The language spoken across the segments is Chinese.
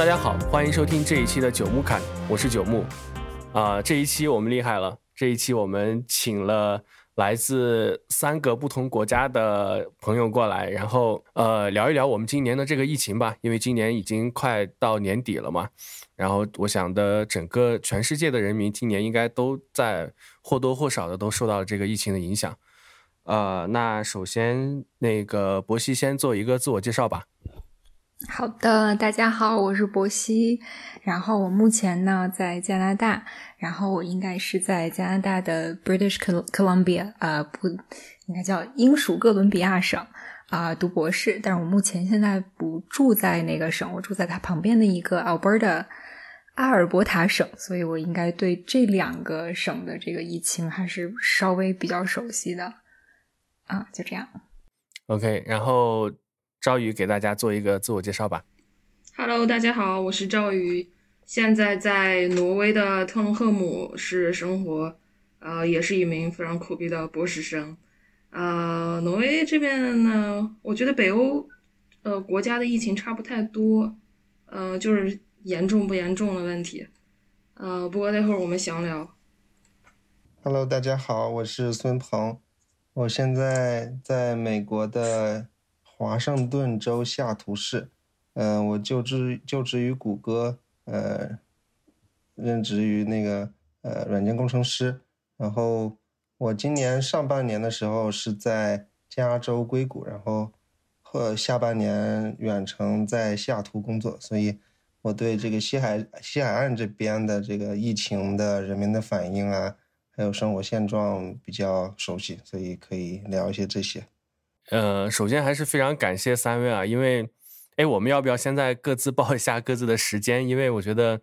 大家好，欢迎收听这一期的九木侃，我是九木。啊，这一期我们厉害了，这一期我们请了来自三个不同国家的朋友过来，然后呃聊一聊我们今年的这个疫情吧，因为今年已经快到年底了嘛。然后我想的，整个全世界的人民今年应该都在或多或少的都受到了这个疫情的影响。呃，那首先那个博西先做一个自我介绍吧。好的，大家好，我是博西。然后我目前呢在加拿大，然后我应该是在加拿大的 British Columbia，呃，不应该叫英属哥伦比亚省啊读博士。但是我目前现在不住在那个省，我住在它旁边的一个 Alberta 阿尔伯塔省，所以我应该对这两个省的这个疫情还是稍微比较熟悉的。啊，就这样。OK，然后。赵宇给大家做一个自我介绍吧。Hello，大家好，我是赵宇，现在在挪威的特隆赫姆市生活，呃，也是一名非常苦逼的博士生。呃，挪威这边呢，我觉得北欧呃国家的疫情差不太多，呃，就是严重不严重的问题。呃，不过待会儿我们详聊。Hello，大家好，我是孙鹏，我现在在美国的。华盛顿州下图市，嗯，我就职就职于谷歌，呃，任职于那个呃软件工程师。然后我今年上半年的时候是在加州硅谷，然后和下半年远程在西雅图工作，所以我对这个西海西海岸这边的这个疫情的人民的反应啊，还有生活现状比较熟悉，所以可以聊一些这些。呃，首先还是非常感谢三位啊，因为，哎，我们要不要现在各自报一下各自的时间？因为我觉得，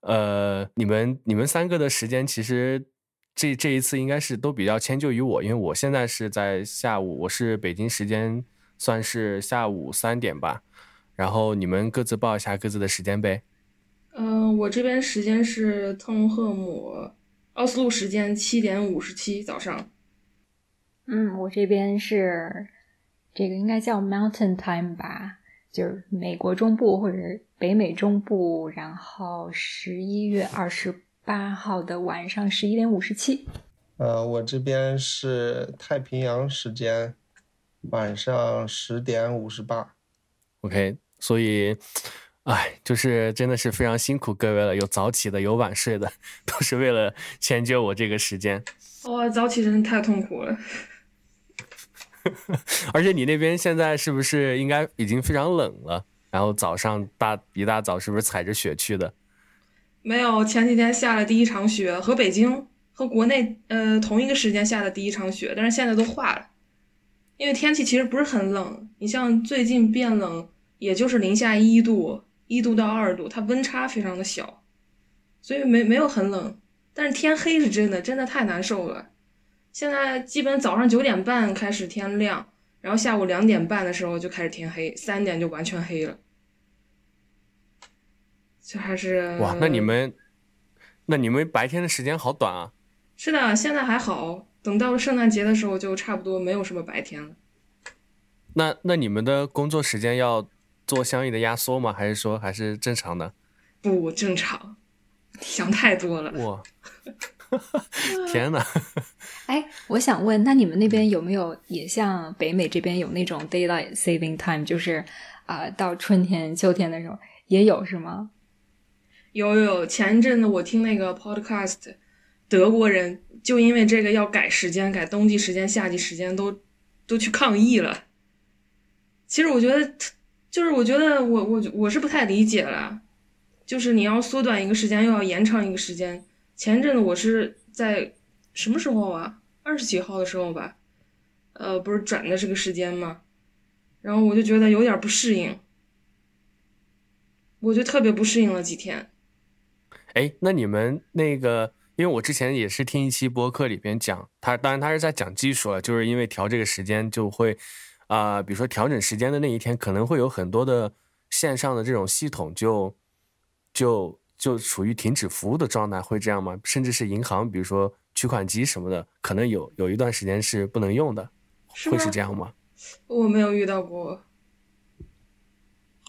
呃，你们你们三个的时间其实这这一次应该是都比较迁就于我，因为我现在是在下午，我是北京时间算是下午三点吧，然后你们各自报一下各自的时间呗。嗯，我这边时间是特隆赫姆奥斯陆时间七点五十七早上。嗯，我这边是。这个应该叫 Mountain Time 吧，就是美国中部或者北美中部，然后十一月二十八号的晚上十一点五十七。呃，我这边是太平洋时间晚上十点五十八。OK，所以，哎，就是真的是非常辛苦各位了，有早起的，有晚睡的，都是为了迁就我这个时间。哇，早起真的太痛苦了。而且你那边现在是不是应该已经非常冷了？然后早上大一大早是不是踩着雪去的？没有，前几天下了第一场雪，和北京和国内呃同一个时间下的第一场雪，但是现在都化了。因为天气其实不是很冷，你像最近变冷，也就是零下一度，一度到二度，它温差非常的小，所以没没有很冷。但是天黑是真的，真的太难受了。现在基本早上九点半开始天亮，然后下午两点半的时候就开始天黑，三点就完全黑了。就还是哇，那你们，那你们白天的时间好短啊。是的，现在还好，等到了圣诞节的时候就差不多没有什么白天了。那那你们的工作时间要做相应的压缩吗？还是说还是正常的？不正常，想太多了。哇。天哪！哎，我想问，那你们那边有没有也像北美这边有那种 daylight saving time，就是啊，到春天、秋天的时候也有是吗？有有，前一阵子我听那个 podcast，德国人就因为这个要改时间，改冬季时间、夏季时间，都都去抗议了。其实我觉得，就是我觉得我我我是不太理解了，就是你要缩短一个时间，又要延长一个时间。前阵子我是在什么时候啊？二十几号的时候吧，呃，不是转的这个时间吗？然后我就觉得有点不适应，我就特别不适应了几天。哎，那你们那个，因为我之前也是听一期播客里边讲，他当然他是在讲技术了，就是因为调这个时间就会，啊，比如说调整时间的那一天，可能会有很多的线上的这种系统就就。就处于停止服务的状态，会这样吗？甚至是银行，比如说取款机什么的，可能有有一段时间是不能用的，会是这样吗？我没有遇到过，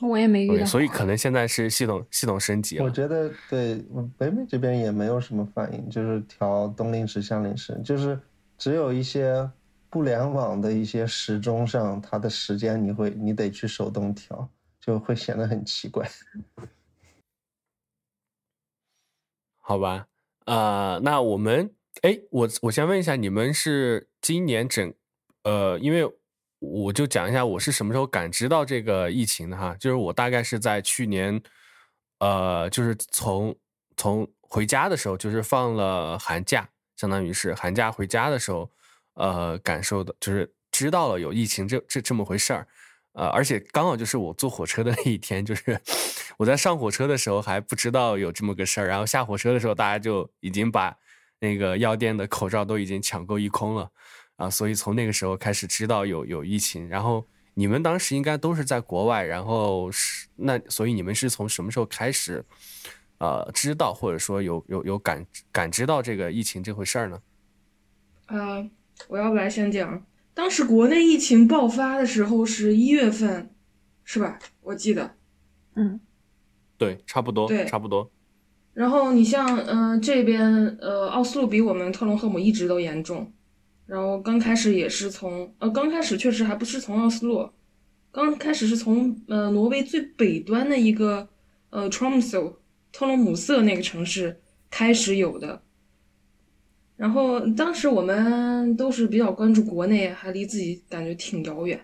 我也没遇到，所以可能现在是系统系统升级了。我觉得对北美这边也没有什么反应，就是调冬令时、夏令时，就是只有一些不联网的一些时钟上，它的时间你会你得去手动调，就会显得很奇怪。好吧，呃，那我们哎，我我先问一下，你们是今年整呃，因为。我就讲一下我是什么时候感知到这个疫情的哈，就是我大概是在去年，呃，就是从从回家的时候，就是放了寒假，相当于是寒假回家的时候，呃，感受的，就是知道了有疫情这这这么回事儿，呃，而且刚好就是我坐火车的那一天，就是 我在上火车的时候还不知道有这么个事儿，然后下火车的时候，大家就已经把那个药店的口罩都已经抢购一空了。啊，所以从那个时候开始知道有有疫情，然后你们当时应该都是在国外，然后是那，所以你们是从什么时候开始，呃，知道或者说有有有感感知到这个疫情这回事儿呢？呃，我要不来先讲，当时国内疫情爆发的时候是一月份，是吧？我记得，嗯，对，差不多，对，差不多。然后你像，嗯，这边，呃，奥斯陆比我们特隆赫姆一直都严重。然后刚开始也是从呃，刚开始确实还不是从奥斯陆，刚开始是从呃挪威最北端的一个呃 Tromso 特隆姆瑟那个城市开始有的。然后当时我们都是比较关注国内，还离自己感觉挺遥远。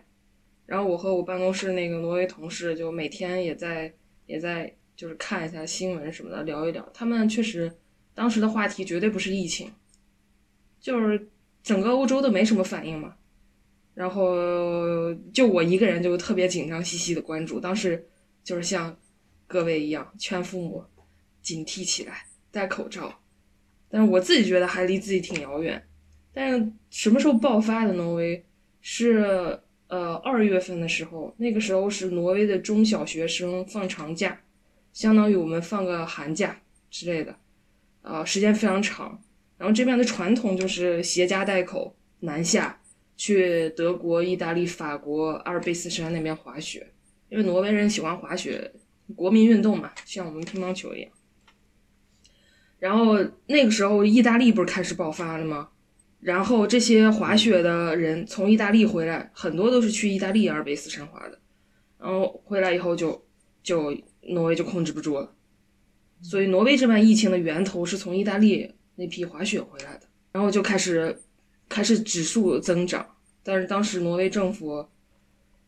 然后我和我办公室那个挪威同事就每天也在也在就是看一下新闻什么的，聊一聊。他们确实当时的话题绝对不是疫情，就是。整个欧洲都没什么反应嘛，然后就我一个人就特别紧张兮兮的关注，当时就是像各位一样劝父母警惕起来，戴口罩。但是我自己觉得还离自己挺遥远。但是什么时候爆发的挪威？是呃二月份的时候，那个时候是挪威的中小学生放长假，相当于我们放个寒假之类的，呃时间非常长。然后这边的传统就是携家带口南下去德国、意大利、法国阿尔卑斯山那边滑雪，因为挪威人喜欢滑雪，国民运动嘛，像我们乒乓球一样。然后那个时候意大利不是开始爆发了吗？然后这些滑雪的人从意大利回来，很多都是去意大利阿尔卑斯山滑的，然后回来以后就就挪威就控制不住了，所以挪威这边疫情的源头是从意大利。那批滑雪回来的，然后就开始开始指数增长，但是当时挪威政府，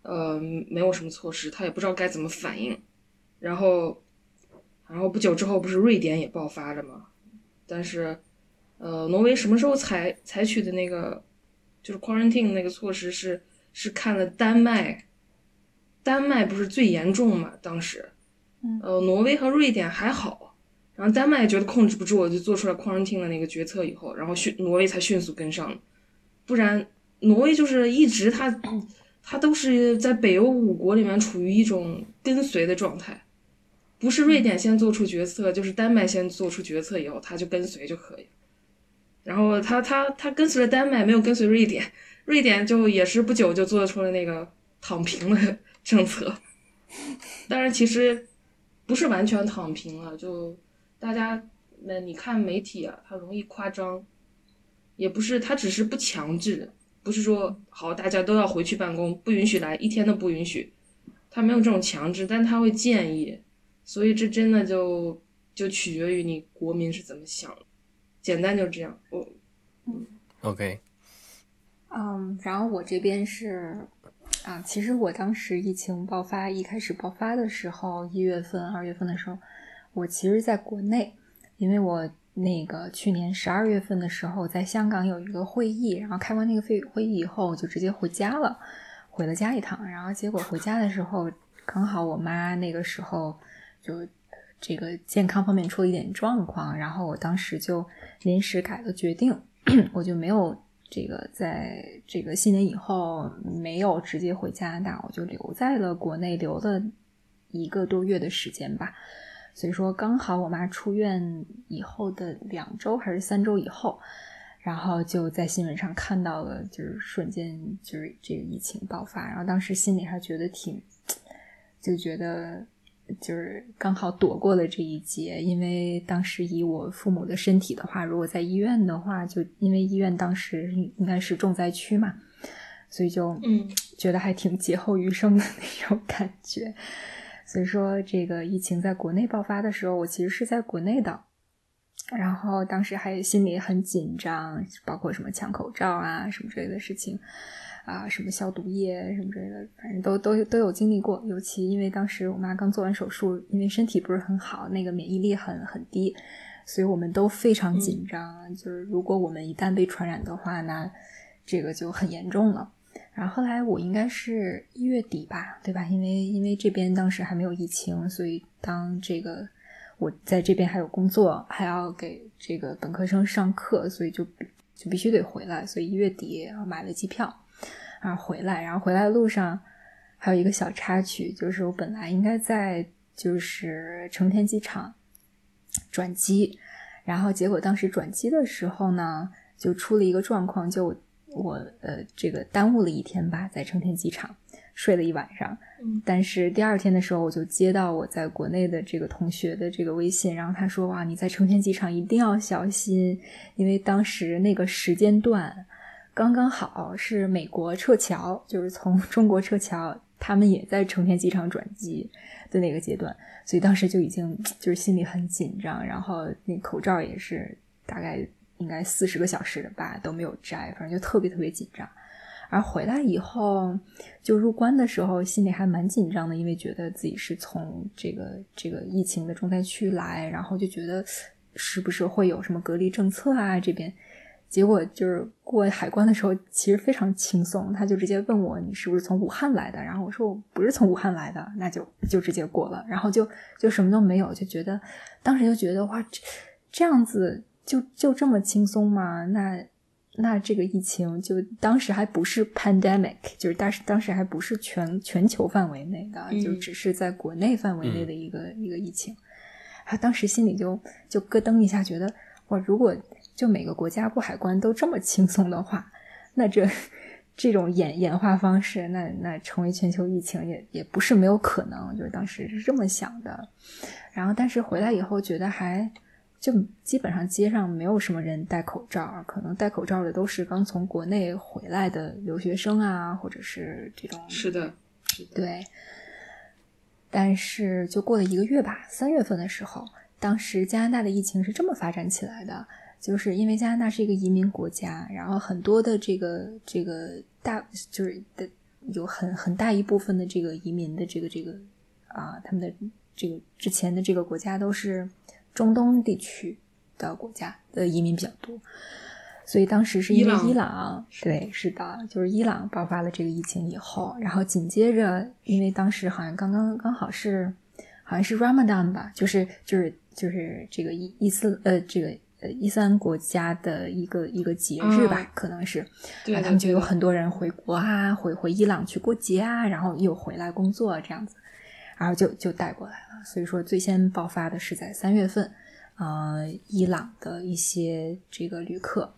呃，没有什么措施，他也不知道该怎么反应。然后，然后不久之后不是瑞典也爆发了吗？但是，呃，挪威什么时候采采取的那个就是 quarantine 那个措施是是看了丹麦，丹麦不是最严重嘛？当时，呃，挪威和瑞典还好。然后丹麦觉得控制不住，就做出来 quarantine 的那个决策以后，然后迅挪威才迅速跟上，不然挪威就是一直它它都是在北欧五国里面处于一种跟随的状态，不是瑞典先做出决策，就是丹麦先做出决策以后他就跟随就可以。然后他他他跟随了丹麦，没有跟随瑞典，瑞典就也是不久就做出了那个躺平的政策，但是其实不是完全躺平了，就。大家，那你看媒体啊，它容易夸张，也不是，它只是不强制，不是说好大家都要回去办公，不允许来，一天都不允许，它没有这种强制，但他会建议，所以这真的就就取决于你国民是怎么想，简单就这样。我，嗯，OK，嗯，然后我这边是，啊，其实我当时疫情爆发一开始爆发的时候，一月份、二月份的时候。我其实在国内，因为我那个去年十二月份的时候在香港有一个会议，然后开完那个会会议以后我就直接回家了，回了家一趟，然后结果回家的时候刚好我妈那个时候就这个健康方面出了一点状况，然后我当时就临时改了决定，我就没有这个在这个新年以后没有直接回加拿大，我就留在了国内，留了一个多月的时间吧。所以说，刚好我妈出院以后的两周还是三周以后，然后就在新闻上看到了，就是瞬间就是这个疫情爆发，然后当时心里还觉得挺，就觉得就是刚好躲过了这一劫，因为当时以我父母的身体的话，如果在医院的话，就因为医院当时应该是重灾区嘛，所以就嗯觉得还挺劫后余生的那种感觉。所以说，这个疫情在国内爆发的时候，我其实是在国内的，然后当时还心里很紧张，包括什么抢口罩啊什么之类的事情。啊，什么消毒液什么之类的，反正都都都有经历过。尤其因为当时我妈刚做完手术，因为身体不是很好，那个免疫力很很低，所以我们都非常紧张。就是如果我们一旦被传染的话，那这个就很严重了。然后后来我应该是一月底吧，对吧？因为因为这边当时还没有疫情，所以当这个我在这边还有工作，还要给这个本科生上课，所以就就必须得回来。所以一月底买了机票。然后回来，然后回来的路上还有一个小插曲，就是我本来应该在就是成田机场转机，然后结果当时转机的时候呢，就出了一个状况，就我呃这个耽误了一天吧，在成田机场睡了一晚上。但是第二天的时候，我就接到我在国内的这个同学的这个微信，然后他说：“哇，你在成田机场一定要小心，因为当时那个时间段。”刚刚好是美国撤侨，就是从 中国撤侨，他们也在成田机场转机的那个阶段，所以当时就已经就是心里很紧张，然后那口罩也是大概应该四十个小时吧都没有摘，反正就特别特别紧张。而回来以后，就入关的时候心里还蛮紧张的，因为觉得自己是从这个这个疫情的重灾区来，然后就觉得是不是会有什么隔离政策啊这边。结果就是过海关的时候，其实非常轻松，他就直接问我你是不是从武汉来的，然后我说我不是从武汉来的，那就就直接过了，然后就就什么都没有，就觉得当时就觉得哇，这这样子就就这么轻松吗？那那这个疫情就当时还不是 pandemic，就是当时当时还不是全全球范围内的，就只是在国内范围内的一个一个疫情，他当时心里就就咯噔一下，觉得哇，如果。就每个国家过海关都这么轻松的话，那这这种演演化方式，那那成为全球疫情也也不是没有可能。就是当时是这么想的，然后但是回来以后觉得还就基本上街上没有什么人戴口罩，可能戴口罩的都是刚从国内回来的留学生啊，或者是这种是的，对。但是就过了一个月吧，三月份的时候，当时加拿大的疫情是这么发展起来的。就是因为加拿大是一个移民国家，然后很多的这个这个大就是的有很很大一部分的这个移民的这个这个啊，他们的这个之前的这个国家都是中东地区的国家的移民比较多，所以当时是因为伊朗对是的，就是伊朗爆发了这个疫情以后，然后紧接着因为当时好像刚刚刚好是好像是 Ramadan 吧，就是就是就是这个伊伊斯呃这个。呃，伊斯兰国家的一个一个节日吧，可能是，对，他们就有很多人回国啊，回回伊朗去过节啊，然后又回来工作这样子，然后就就带过来了。所以说，最先爆发的是在三月份，呃，伊朗的一些这个旅客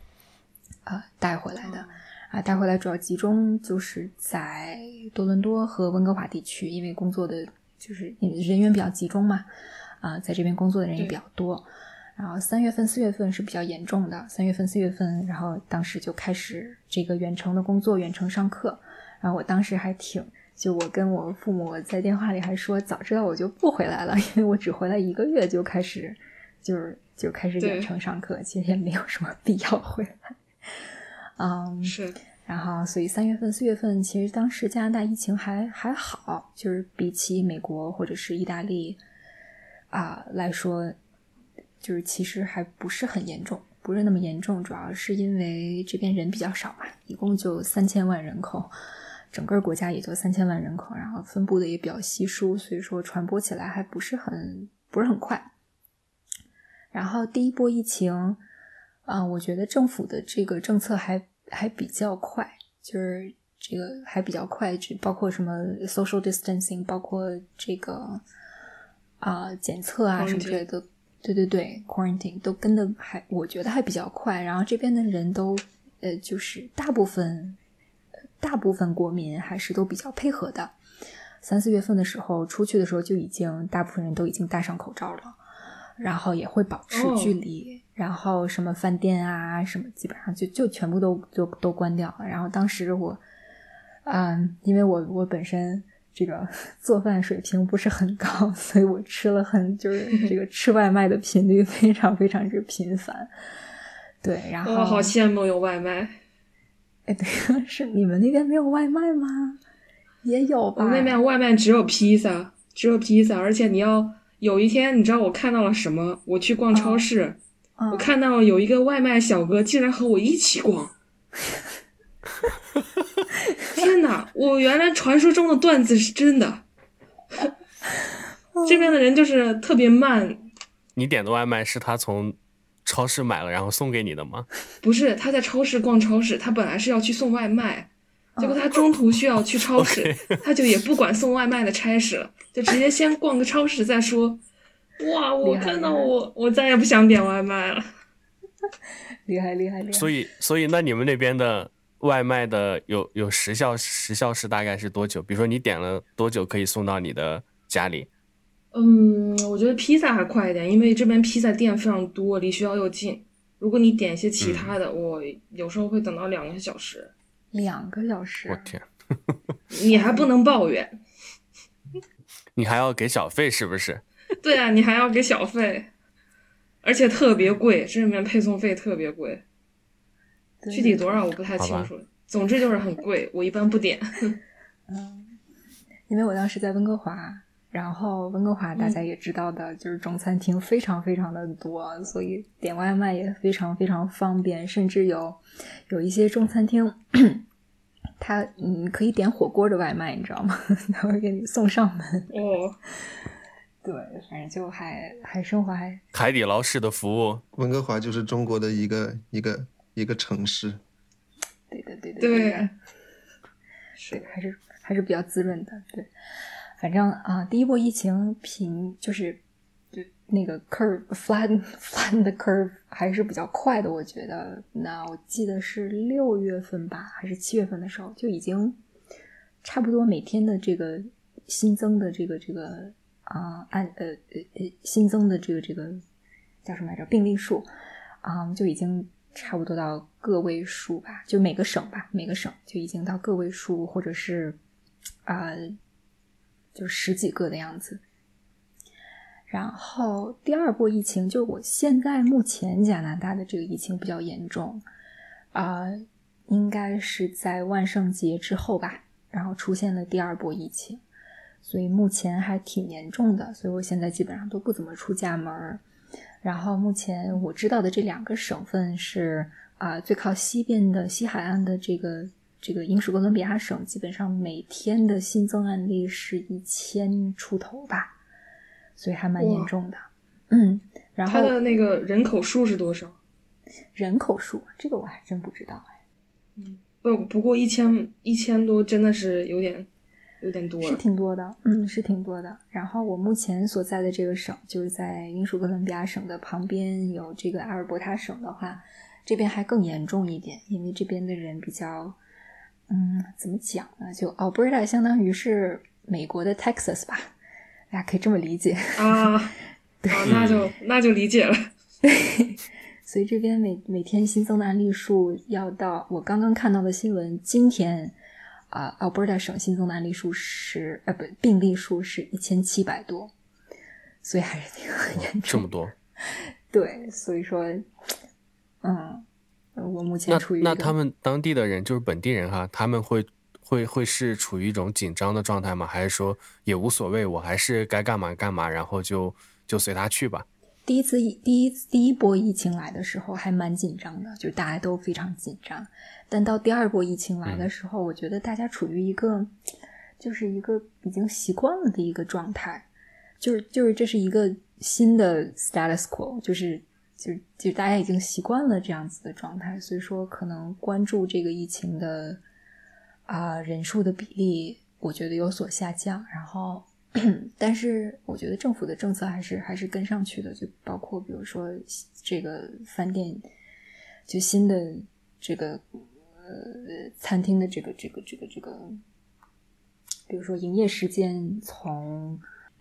啊带回来的，啊带回来主要集中就是在多伦多和温哥华地区，因为工作的就是人员比较集中嘛，啊，在这边工作的人也比较多。然后三月份、四月份是比较严重的。三月份、四月份，然后当时就开始这个远程的工作，远程上课。然后我当时还挺，就我跟我父母在电话里还说，早知道我就不回来了，因为我只回来一个月就开始，就是就开始远程上课，其实也没有什么必要回来。嗯，是。然后，所以三月份、四月份，其实当时加拿大疫情还还好，就是比起美国或者是意大利啊来说。就是其实还不是很严重，不是那么严重，主要是因为这边人比较少嘛，一共就三千万人口，整个国家也就三千万人口，然后分布的也比较稀疏，所以说传播起来还不是很不是很快。然后第一波疫情，啊，我觉得政府的这个政策还还比较快，就是这个还比较快，就包括什么 social distancing，包括这个啊检测啊什么之类的。对对对，quarantine 都跟的还，我觉得还比较快。然后这边的人都，呃，就是大部分，大部分国民还是都比较配合的。三四月份的时候出去的时候就已经大部分人都已经戴上口罩了，然后也会保持距离，然后什么饭店啊什么基本上就就全部都就都关掉了。然后当时我，嗯，因为我我本身这个 做饭水平不是很高，所以我吃了很就是 这个吃外卖的频率非常非常之频繁。对，然后我好羡慕有外卖。哎，对，是你们那边没有外卖吗？也有吧。我那边外卖只有披萨，只有披萨，而且你要有一天，你知道我看到了什么？我去逛超市，我看到有一个外卖小哥竟然和我一起逛。天哪！我原来传说中的段子是真的。这边的人就是特别慢。你点的外卖是他从超市买了然后送给你的吗？不是，他在超市逛超市，他本来是要去送外卖，结果他中途需要去超市，他就也不管送外卖的差事了，就直接先逛个超市再说。哇！我看到我，我再也不想点外卖了。厉害厉害厉害！所以所以那你们那边的外卖的有有时效时效是大概是多久？比如说你点了多久可以送到你的家里？嗯，我觉得披萨还快一点，因为这边披萨店非常多，离学校又近。如果你点一些其他的，我有时候会等到两个小时。两个小时？我天！你还不能抱怨，你还要给小费是不是？对啊，你还要给小费，而且特别贵，这里面配送费特别贵，具体多少我不太清楚。总之就是很贵，我一般不点。嗯，因为我当时在温哥华。然后温哥华大家也知道的，就是中餐厅非常非常的多，所以点外卖也非常非常方便。甚至有有一些中餐厅，他嗯可以点火锅的外卖，你知道吗？他会给你送上门。哦，对，反正就还还生活还海底捞式的服务。温哥华就是中国的一个一个一个城市。对的，对的，对，是还是还是比较滋润的，对。反正啊，第一波疫情平就是就那个 curve flat flat 的 curve 还是比较快的，我觉得。那我记得是六月份吧，还是七月份的时候就已经差不多每天的这个新增的这个这个啊按呃呃呃新增的这个这个叫什么来着病例数啊就已经差不多到个位数吧，就每个省吧，每个省就已经到个位数或者是啊。就十几个的样子，然后第二波疫情，就我现在目前加拿大的这个疫情比较严重，啊，应该是在万圣节之后吧，然后出现了第二波疫情，所以目前还挺严重的，所以我现在基本上都不怎么出家门儿然后目前我知道的这两个省份是啊，最靠西边的西海岸的这个。这个英属哥伦比亚省基本上每天的新增案例是一千出头吧，所以还蛮严重的。嗯，然后它的那个人口数是多少？人口数这个我还真不知道哎。嗯，不不过一千一千多真的是有点有点多，是挺多的。嗯，是挺多的。然后我目前所在的这个省就是在英属哥伦比亚省的旁边，有这个阿尔伯塔省的话，这边还更严重一点，因为这边的人比较。嗯，怎么讲呢？就 Alberta 相当于是美国的 Texas 吧，大家可以这么理解啊。对，那就那就理解了。对，所以这边每每天新增的案例数要到我刚刚看到的新闻，今天啊，Alberta 省新增的案例数是呃不病例数是一千七百多，所以还是挺严重。这么多？对，所以说，嗯。我目前处于那他们当地的人就是本地人哈，他们会会会是处于一种紧张的状态吗？还是说也无所谓，我还是该干嘛干嘛，然后就就随他去吧？第一次第一第一波疫情来的时候还蛮紧张的，就大家都非常紧张。但到第二波疫情来的时候，我觉得大家处于一个就是一个已经习惯了的一个状态，就是就是这是一个新的 status quo，就是。就就大家已经习惯了这样子的状态，所以说可能关注这个疫情的啊人数的比例，我觉得有所下降。然后，但是我觉得政府的政策还是还是跟上去的，就包括比如说这个饭店，就新的这个呃餐厅的这个这个这个这个比如说营业时间从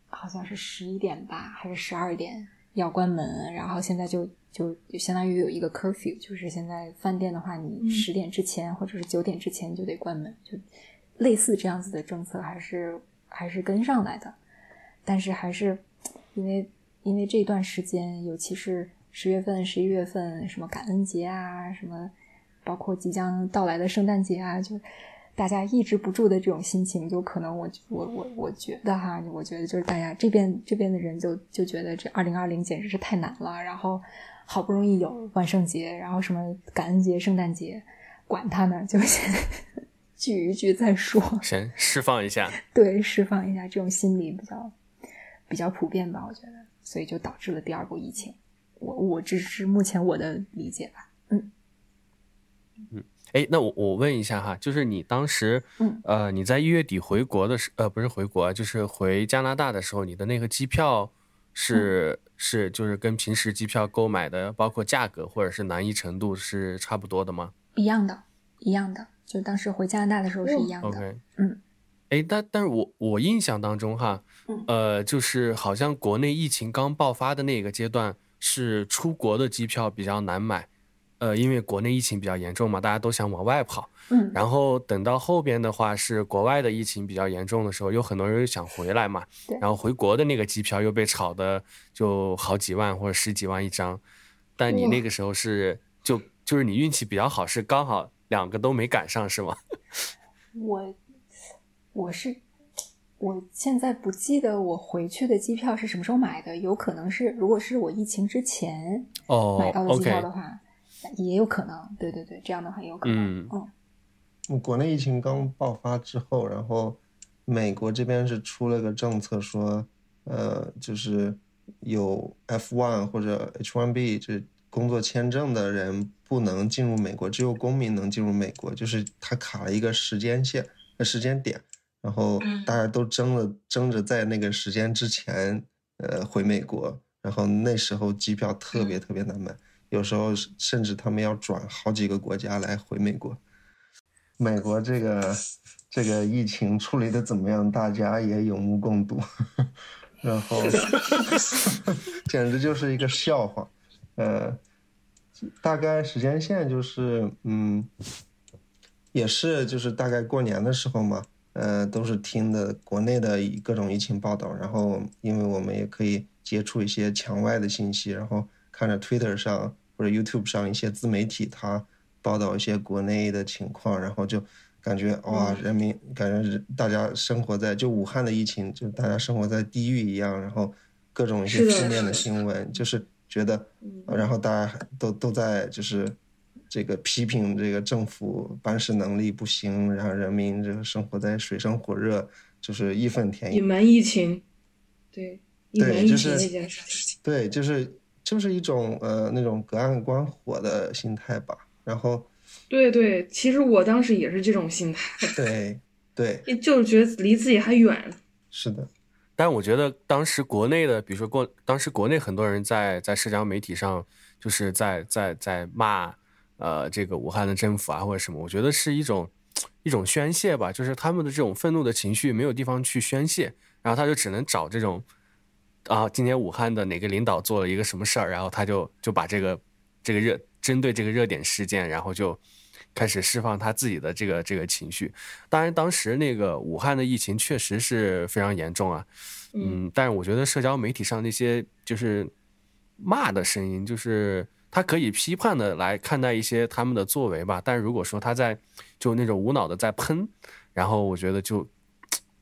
好像是十一点吧，还是十二点要关门，然后现在就就就相当于有一个 curfew，就是现在饭店的话，你十点之前或者是九点之前就得关门，就类似这样子的政策还是还是跟上来的，但是还是因为因为这段时间，尤其是十月份、十一月份，什么感恩节啊，什么包括即将到来的圣诞节啊，就。大家抑制不住的这种心情，就可能我我我我觉得哈，我觉得就是大家这边这边的人就就觉得这二零二零简直是太难了。然后好不容易有万圣节，然后什么感恩节、圣诞节，管他呢，就先聚一聚再说，先释放一下。对，释放一下这种心理比较比较普遍吧，我觉得，所以就导致了第二波疫情。我我只是目前我的理解吧，嗯嗯。哎，那我我问一下哈，就是你当时，嗯，呃，你在一月底回国的时，呃，不是回国，就是回加拿大的时候，你的那个机票是是就是跟平时机票购买的，包括价格或者是难易程度是差不多的吗？一样的，一样的，就当时回加拿大的时候是一样的。OK，嗯，哎，但但是我我印象当中哈，呃，就是好像国内疫情刚爆发的那个阶段，是出国的机票比较难买。呃，因为国内疫情比较严重嘛，大家都想往外跑。嗯，然后等到后边的话，是国外的疫情比较严重的时候，有很多人想回来嘛。对。然后回国的那个机票又被炒的就好几万或者十几万一张，但你那个时候是就就是你运气比较好，是刚好两个都没赶上，是吗？我我是我现在不记得我回去的机票是什么时候买的，有可能是如果是我疫情之前哦买到的机票的话。也有可能，对对对，这样的话也有可能。嗯，国内疫情刚爆发之后，然后美国这边是出了个政策，说，呃，就是有 F1 或者 H1B 这工作签证的人不能进入美国，只有公民能进入美国，就是他卡了一个时间线、时间点，然后大家都争着争着在那个时间之前，呃，回美国，然后那时候机票特别特别难买。有时候甚至他们要转好几个国家来回美国。美国这个这个疫情处理的怎么样？大家也有目共睹。然后 简直就是一个笑话。呃，大概时间线就是，嗯，也是就是大概过年的时候嘛，呃，都是听的国内的各种疫情报道，然后因为我们也可以接触一些墙外的信息，然后。看着 Twitter 上或者 YouTube 上一些自媒体，他报道一些国内的情况，然后就感觉哇，人民感觉大家生活在就武汉的疫情，就大家生活在地狱一样，然后各种一些负面的新闻，就是觉得，然后大家都都在就是这个批评这个政府办事能力不行，然后人民这个生活在水深火热，就是义愤填膺。隐瞒疫情，对，隐瞒疫情那件事情，对，就是。就是一种呃那种隔岸观火的心态吧，然后，对对，其实我当时也是这种心态，对对，就是觉得离自己还远。是的，但我觉得当时国内的，比如说过，当时国内很多人在在社交媒体上，就是在在在骂呃这个武汉的政府啊或者什么，我觉得是一种一种宣泄吧，就是他们的这种愤怒的情绪没有地方去宣泄，然后他就只能找这种。啊，今年武汉的哪个领导做了一个什么事儿，然后他就就把这个这个热针对这个热点事件，然后就开始释放他自己的这个这个情绪。当然，当时那个武汉的疫情确实是非常严重啊，嗯，但是我觉得社交媒体上那些就是骂的声音，就是他可以批判的来看待一些他们的作为吧。但是如果说他在就那种无脑的在喷，然后我觉得就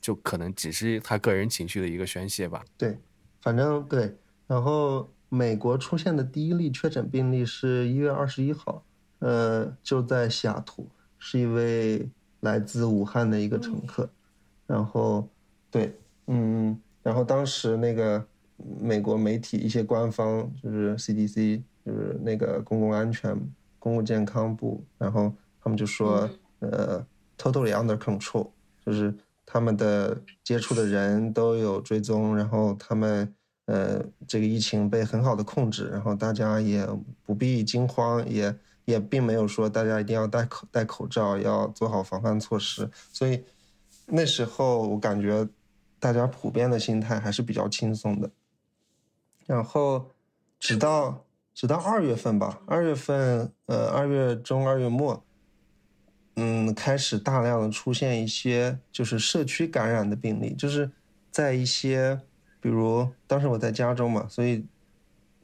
就可能只是他个人情绪的一个宣泄吧。对。反正对，然后美国出现的第一例确诊病例是一月二十一号，呃，就在西雅图，是一位来自武汉的一个乘客，然后，对，嗯，然后当时那个美国媒体一些官方就是 CDC，就是那个公共安全、公共健康部，然后他们就说，呃，totally under control，就是他们的接触的人都有追踪，然后他们。呃，这个疫情被很好的控制，然后大家也不必惊慌，也也并没有说大家一定要戴口戴口罩，要做好防范措施。所以，那时候我感觉大家普遍的心态还是比较轻松的。然后直到直到二月份吧，二月份呃二月中二月末，嗯，开始大量的出现一些就是社区感染的病例，就是在一些比如当时我在加州嘛，所以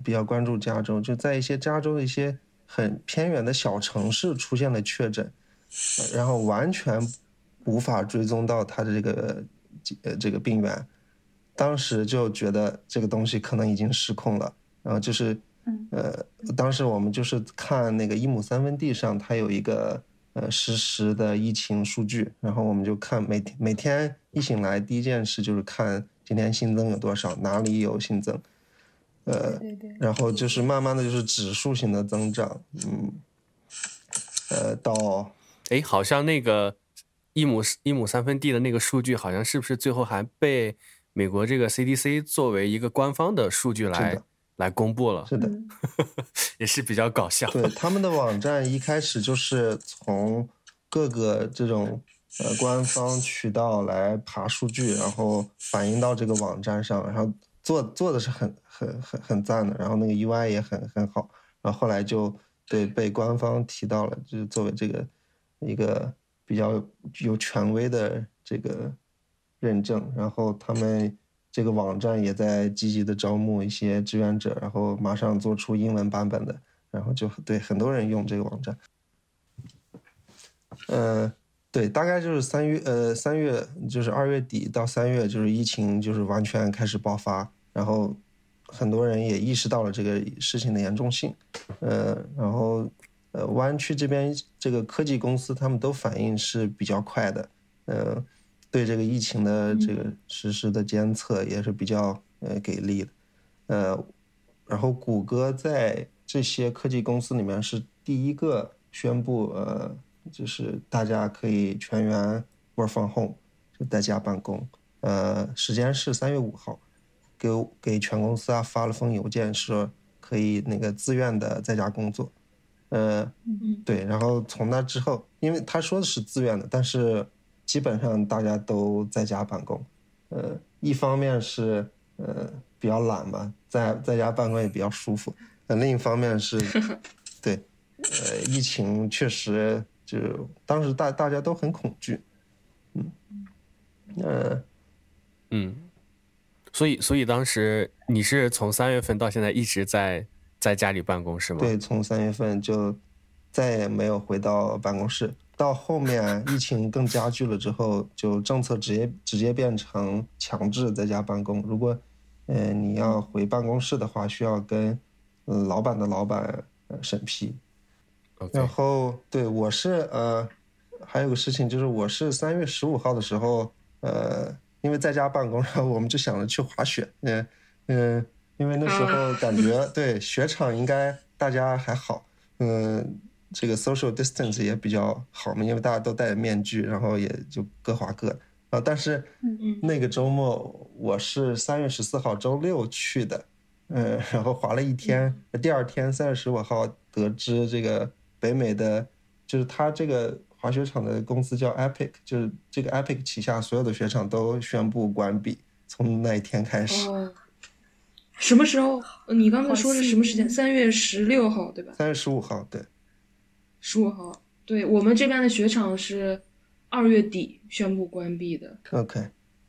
比较关注加州，就在一些加州的一些很偏远的小城市出现了确诊，然后完全无法追踪到他的这个呃这个病源。当时就觉得这个东西可能已经失控了，然后就是，呃，当时我们就是看那个一亩三分地上，它有一个呃实时的疫情数据，然后我们就看每天每天一醒来第一件事就是看今天新增有多少，哪里有新增，呃，然后就是慢慢的就是指数型的增长，嗯，呃，到，哎，好像那个一亩一亩三分地的那个数据，好像是不是最后还被。美国这个 CDC 作为一个官方的数据来来公布了，是的，也是比较搞笑。对他们的网站一开始就是从各个这种呃官方渠道来爬数据，然后反映到这个网站上，然后做做的是很很很很赞的，然后那个 UI 也很很好，然后后来就对被官方提到了，就是作为这个一个比较有权威的这个。认证，然后他们这个网站也在积极的招募一些志愿者，然后马上做出英文版本的，然后就对很多人用这个网站。呃，对，大概就是三月，呃，三月就是二月底到三月，就是疫情就是完全开始爆发，然后很多人也意识到了这个事情的严重性，呃，然后呃，湾区这边这个科技公司他们都反应是比较快的，呃。对这个疫情的这个实时的监测也是比较呃给力的，呃，然后谷歌在这些科技公司里面是第一个宣布呃，就是大家可以全员 work from home，就在家办公，呃，时间是三月五号，给给全公司啊发了封邮件，说可以那个自愿的在家工作，呃，对，然后从那之后，因为他说的是自愿的，但是。基本上大家都在家办公，呃，一方面是呃比较懒嘛，在在家办公也比较舒服，呃，另一方面是，对，呃，疫情确实就当时大大家都很恐惧，嗯，呃，嗯，所以所以当时你是从三月份到现在一直在在家里办公是吗？对，从三月份就再也没有回到办公室。到后面 疫情更加剧了之后，就政策直接直接变成强制在家办公。如果，呃，你要回办公室的话，需要跟，老板的老板审批。然后，对我是呃，还有个事情就是，我是三月十五号的时候，呃，因为在家办公，然后我们就想着去滑雪。嗯嗯，因为那时候感觉 对雪场应该大家还好，嗯。这个 social distance 也比较好嘛，因为大家都戴着面具，然后也就各滑各的啊。但是那个周末我是三月十四号周六去的，嗯，然后滑了一天。第二天三月十五号得知这个北美的，就是他这个滑雪场的公司叫 Epic，就是这个 Epic 旗下所有的雪场都宣布关闭，从那一天开始。什么时候？你刚才说是什么时间？三月十六号对吧？三月十五号对。十五号，对我们这边的雪场是二月底宣布关闭的。OK，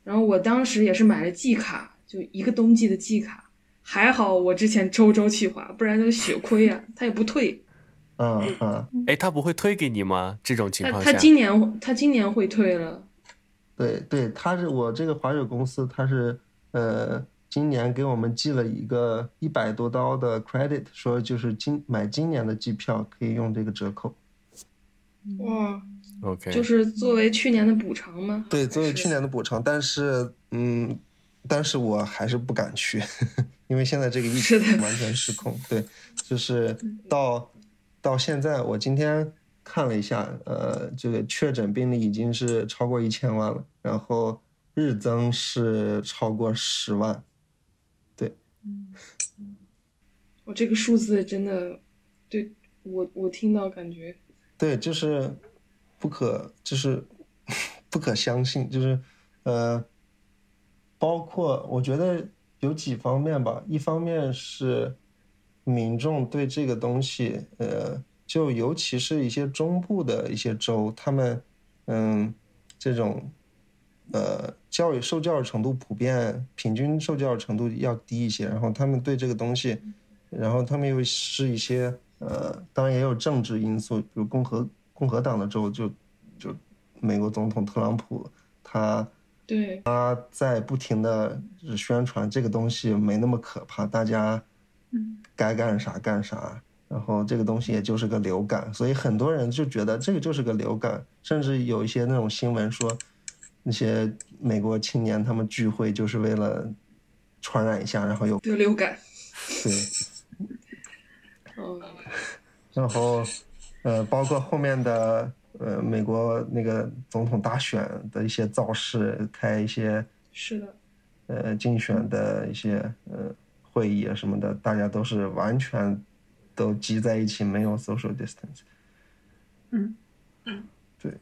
然后我当时也是买了季卡，就一个冬季的季卡，还好我之前周周去滑，不然就血亏啊，它也不退。嗯嗯，哎，他不会退给你吗？这种情况下，他今年他今年会退了。对对，他是我这个滑雪公司，他是呃。今年给我们寄了一个一百多刀的 credit，说就是今买今年的机票可以用这个折扣。哇，OK，就是作为去年的补偿吗？对，作为去年的补偿，但是嗯，但是我还是不敢去，因为现在这个疫情完全失控。对，就是到到现在，我今天看了一下，呃，这个确诊病例已经是超过一千万了，然后日增是超过十万。嗯，我这个数字真的，对我我听到感觉，对，就是不可，就是 不可相信，就是呃，包括我觉得有几方面吧，一方面是民众对这个东西，呃，就尤其是一些中部的一些州，他们嗯这种呃教育受教育程度普遍平均受教育程度要低一些，然后他们对这个东西，然后他们又是一些呃，当然也有政治因素，比如共和共和党的州就就美国总统特朗普他。对，他在不停的宣传这个东西没那么可怕，大家嗯该干啥干啥，然后这个东西也就是个流感，所以很多人就觉得这个就是个流感，甚至有一些那种新闻说，那些美国青年他们聚会就是为了传染一下，然后又得流感。对，嗯，然后呃，包括后面的。呃，美国那个总统大选的一些造势，开一些是的，呃，竞选的一些呃会议啊什么的，大家都是完全都挤在一起，没有 social distance。嗯嗯，对。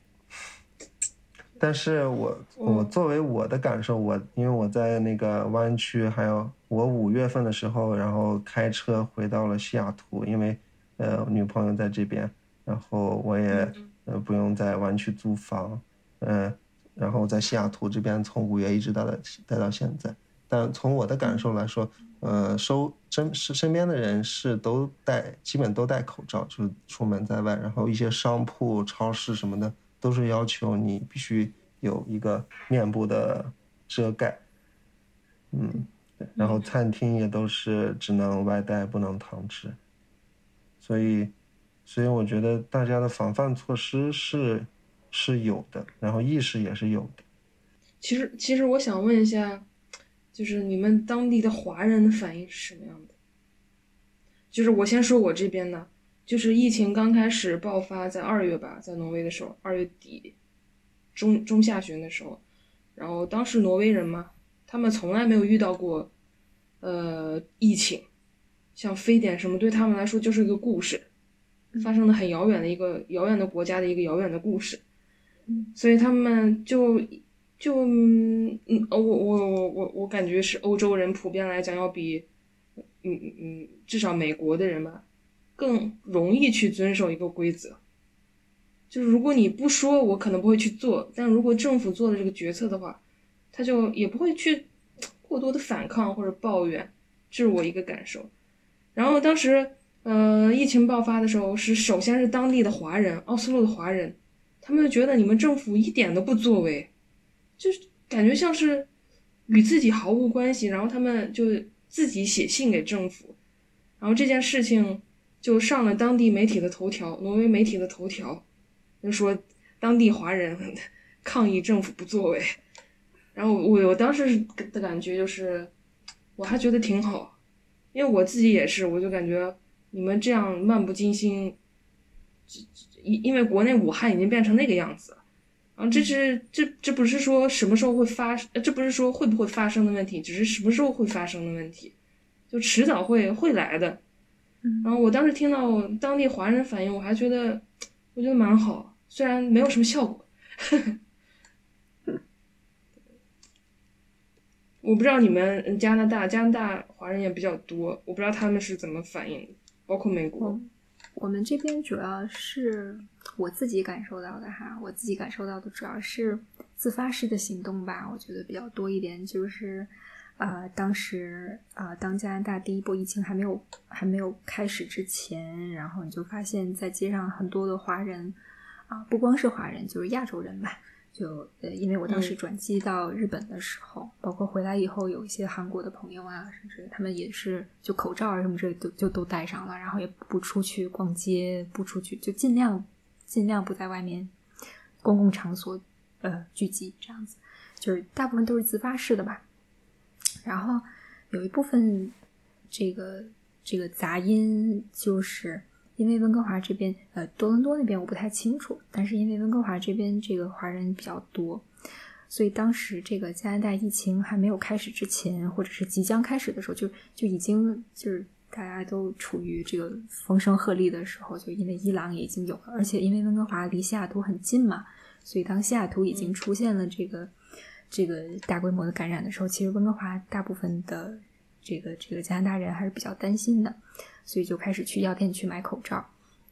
但是我我作为我的感受，我因为我在那个湾区，还有我五月份的时候，然后开车回到了西雅图，因为呃女朋友在这边，然后我也。呃，不用在湾区租房，嗯，然后在西雅图这边从五月一直待到待到现在。但从我的感受来说，呃，收身是身边的人是都戴，基本都戴口罩，就是出门在外。然后一些商铺、超市什么的都是要求你必须有一个面部的遮盖，嗯，然后餐厅也都是只能外带不能堂吃，所以。所以我觉得大家的防范措施是是有的，然后意识也是有的。其实，其实我想问一下，就是你们当地的华人的反应是什么样的？就是我先说我这边的，就是疫情刚开始爆发在二月吧，在挪威的时候，二月底中中下旬的时候，然后当时挪威人嘛，他们从来没有遇到过呃疫情，像非典什么，对他们来说就是一个故事。发生的很遥远的一个遥远的国家的一个遥远的故事，所以他们就就嗯，我我我我我感觉是欧洲人普遍来讲要比嗯嗯嗯至少美国的人吧更容易去遵守一个规则，就是如果你不说，我可能不会去做，但如果政府做的这个决策的话，他就也不会去过多的反抗或者抱怨，这是我一个感受。然后当时。呃，疫情爆发的时候，是首先是当地的华人，奥斯陆的华人，他们就觉得你们政府一点都不作为，就是感觉像是与自己毫无关系。然后他们就自己写信给政府，然后这件事情就上了当地媒体的头条，挪威媒体的头条，就说当地华人 抗议政府不作为。然后我我当时的感觉就是，我还觉得挺好，因为我自己也是，我就感觉。你们这样漫不经心，因因为国内武汉已经变成那个样子了，这是这这不是说什么时候会发，这不是说会不会发生的问题，只是什么时候会发生的问题，就迟早会会来的。然后我当时听到当地华人反应，我还觉得我觉得蛮好，虽然没有什么效果。我不知道你们加拿大加拿大华人也比较多，我不知道他们是怎么反应。包括美国，我们这边主要是我自己感受到的哈，我自己感受到的主要是自发式的行动吧，我觉得比较多一点。就是，啊，当时啊，当加拿大第一波疫情还没有还没有开始之前，然后你就发现，在街上很多的华人，啊，不光是华人，就是亚洲人吧。就呃，因为我当时转机到日本的时候，包括回来以后，有一些韩国的朋友啊，甚至他们也是就口罩啊什么之类都就都戴上了，然后也不出去逛街，不出去，就尽量尽量不在外面公共场所呃聚集，这样子，就是大部分都是自发式的吧。然后有一部分这个这个杂音就是。因为温哥华这边，呃，多伦多那边我不太清楚，但是因为温哥华这边这个华人比较多，所以当时这个加拿大疫情还没有开始之前，或者是即将开始的时候，就就已经就是大家都处于这个风声鹤唳的时候，就因为伊朗也已经有了，而且因为温哥华离西雅图很近嘛，所以当西雅图已经出现了这个这个大规模的感染的时候，其实温哥华大部分的这个这个加拿大人还是比较担心的，所以就开始去药店去买口罩。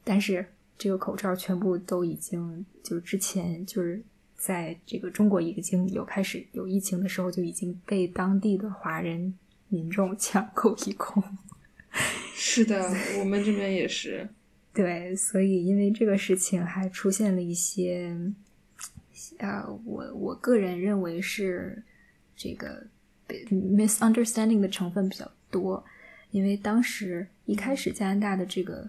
但是这个口罩全部都已经就是之前就是在这个中国已经有开始有疫情的时候就已经被当地的华人民众抢购一空。是的，我们这边也是。对，所以因为这个事情还出现了一些，呃，我我个人认为是这个 misunderstanding 的成分比较多，因为当时一开始加拿大的这个，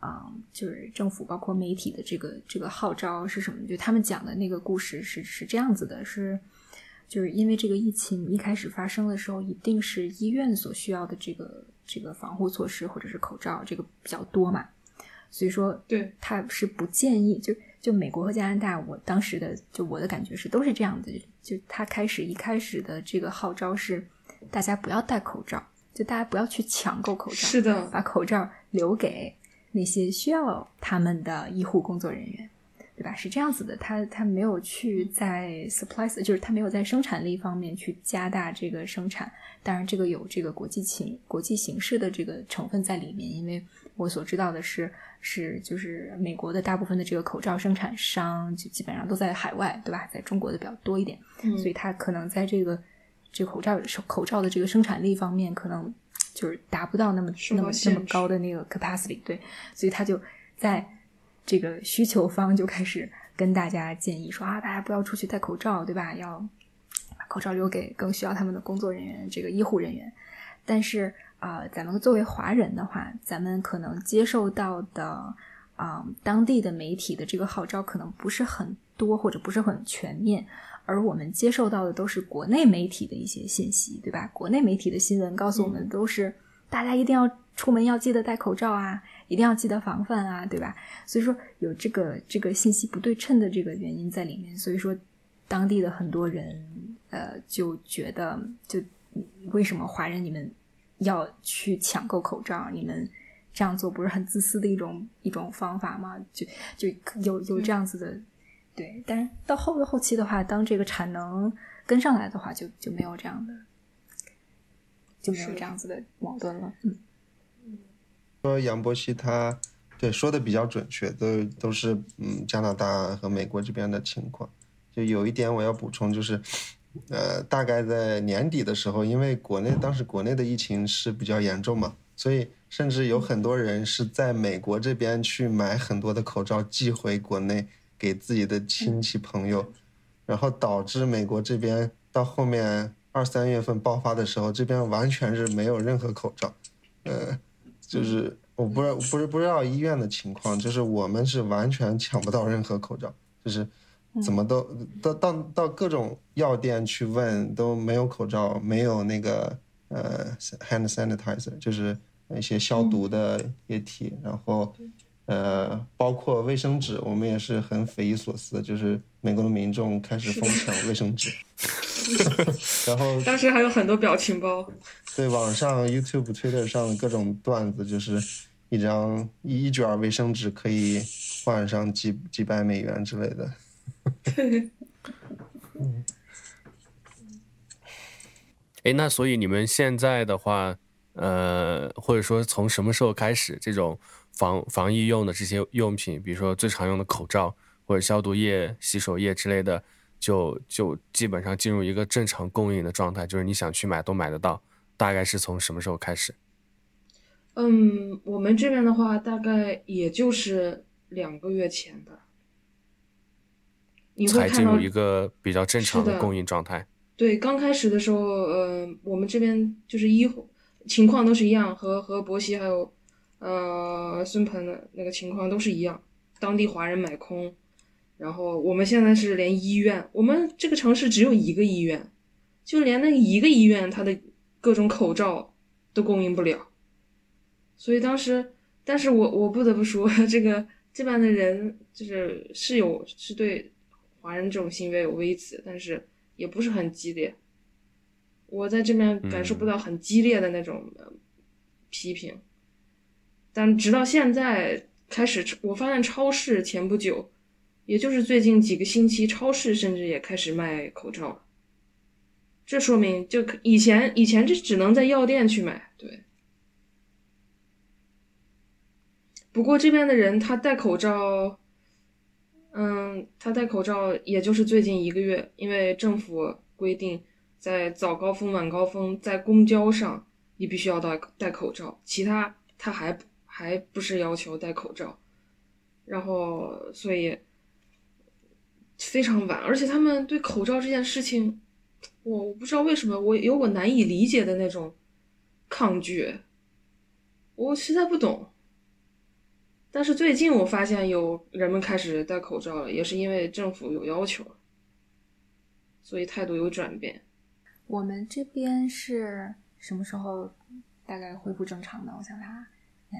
嗯，就是政府包括媒体的这个这个号召是什么？就他们讲的那个故事是是这样子的，是就是因为这个疫情一开始发生的时候，一定是医院所需要的这个这个防护措施或者是口罩这个比较多嘛。所以说，对，他是不建议，就就美国和加拿大，我当时的就我的感觉是都是这样的，就他开始一开始的这个号召是，大家不要戴口罩，就大家不要去抢购口罩，是的，把口罩留给那些需要他们的医护工作人员，对吧？是这样子的，他他没有去在 supplies，就是他没有在生产力方面去加大这个生产，当然这个有这个国际情国际形势的这个成分在里面，因为我所知道的是。是，就是美国的大部分的这个口罩生产商，就基本上都在海外，对吧？在中国的比较多一点，所以他可能在这个这口罩口罩的这个生产力方面，可能就是达不到那么那么那么高的那个 capacity，对，所以他就在这个需求方就开始跟大家建议说啊，大家不要出去戴口罩，对吧？要把口罩留给更需要他们的工作人员，这个医护人员，但是。啊，咱们作为华人的话，咱们可能接受到的啊，当地的媒体的这个号召可能不是很多，或者不是很全面，而我们接受到的都是国内媒体的一些信息，对吧？国内媒体的新闻告诉我们，都是大家一定要出门要记得戴口罩啊，一定要记得防范啊，对吧？所以说有这个这个信息不对称的这个原因在里面，所以说当地的很多人呃就觉得，就为什么华人你们？要去抢购口罩，你们这样做不是很自私的一种一种方法吗？就就有有这样子的，对。但是到后后期的话，当这个产能跟上来的话，就就没有这样的，就没有这样子的矛盾了。嗯。说杨波西他对说的比较准确，都都是嗯加拿大和美国这边的情况。就有一点我要补充，就是。呃，大概在年底的时候，因为国内当时国内的疫情是比较严重嘛，所以甚至有很多人是在美国这边去买很多的口罩寄回国内给自己的亲戚朋友，然后导致美国这边到后面二三月份爆发的时候，这边完全是没有任何口罩，呃，就是我不知道不是不知道医院的情况，就是我们是完全抢不到任何口罩，就是。怎么都到到到各种药店去问都没有口罩，没有那个呃 hand sanitizer，就是一些消毒的液体，然后呃包括卫生纸，我们也是很匪夷所思，就是美国的民众开始疯抢卫生纸，然后当时还有很多表情包，对网上 YouTube、Twitter 上各种段子，就是一张一卷卫生纸可以换上几几百美元之类的。嗯，哎，那所以你们现在的话，呃，或者说从什么时候开始，这种防防疫用的这些用品，比如说最常用的口罩或者消毒液、洗手液之类的，就就基本上进入一个正常供应的状态，就是你想去买都买得到。大概是从什么时候开始？嗯，我们这边的话，大概也就是两个月前的。才进入一个比较正常的供应状态。对，刚开始的时候，呃，我们这边就是医情况都是一样，和和博西还有呃孙鹏的那个情况都是一样，当地华人买空。然后我们现在是连医院，我们这个城市只有一个医院，就连那一个医院，它的各种口罩都供应不了。所以当时，但是我我不得不说，这个这边的人就是是有是对。华人这种行为有微词，但是也不是很激烈。我在这边感受不到很激烈的那种批评，但直到现在开始，我发现超市前不久也就是最近几个星期，超市甚至也开始卖口罩了。这说明就以前以前这只能在药店去买，对。不过这边的人他戴口罩，嗯，他戴口罩也就是最近一个月，因为政府规定在早高峰、晚高峰在公交上你必须要戴戴口罩，其他他还还不是要求戴口罩，然后所以非常晚，而且他们对口罩这件事情。我我不知道为什么我有我难以理解的那种抗拒，我实在不懂。但是最近我发现有人们开始戴口罩了，也是因为政府有要求，所以态度有转变。我们这边是什么时候大概恢复正常的？我想想，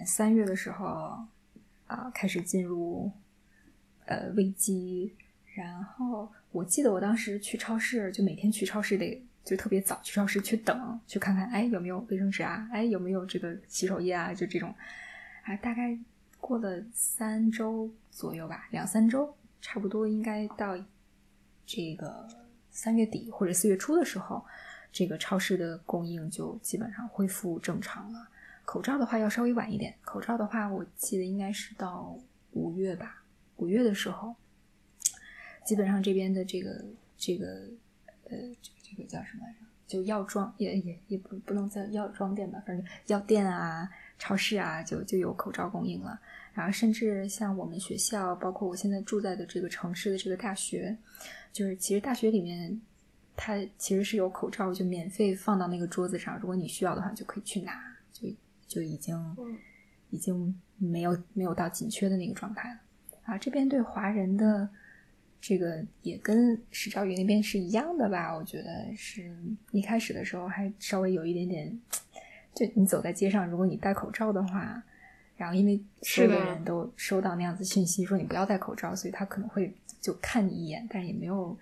三月的时候啊，开始进入呃危机。然后我记得我当时去超市，就每天去超市得就特别早去超市去等，去看看哎有没有卫生纸啊，哎有没有这个洗手液啊，就这种。啊，大概过了三周左右吧，两三周，差不多应该到这个三月底或者四月初的时候，这个超市的供应就基本上恢复正常了。口罩的话要稍微晚一点，口罩的话我记得应该是到五月吧，五月的时候。基本上这边的这个这个呃这个这个叫什么来着？就药妆也也也不不能叫药妆店吧，反正药店啊、超市啊，就就有口罩供应了。然后甚至像我们学校，包括我现在住在的这个城市的这个大学，就是其实大学里面它其实是有口罩，就免费放到那个桌子上，如果你需要的话就可以去拿，就就已经已经没有没有到紧缺的那个状态了。啊，这边对华人的。这个也跟石兆宇那边是一样的吧？我觉得是一开始的时候还稍微有一点点，就你走在街上，如果你戴口罩的话，然后因为所有的人都收到那样子信息说你不要戴口罩，所以他可能会就看你一眼，但也没有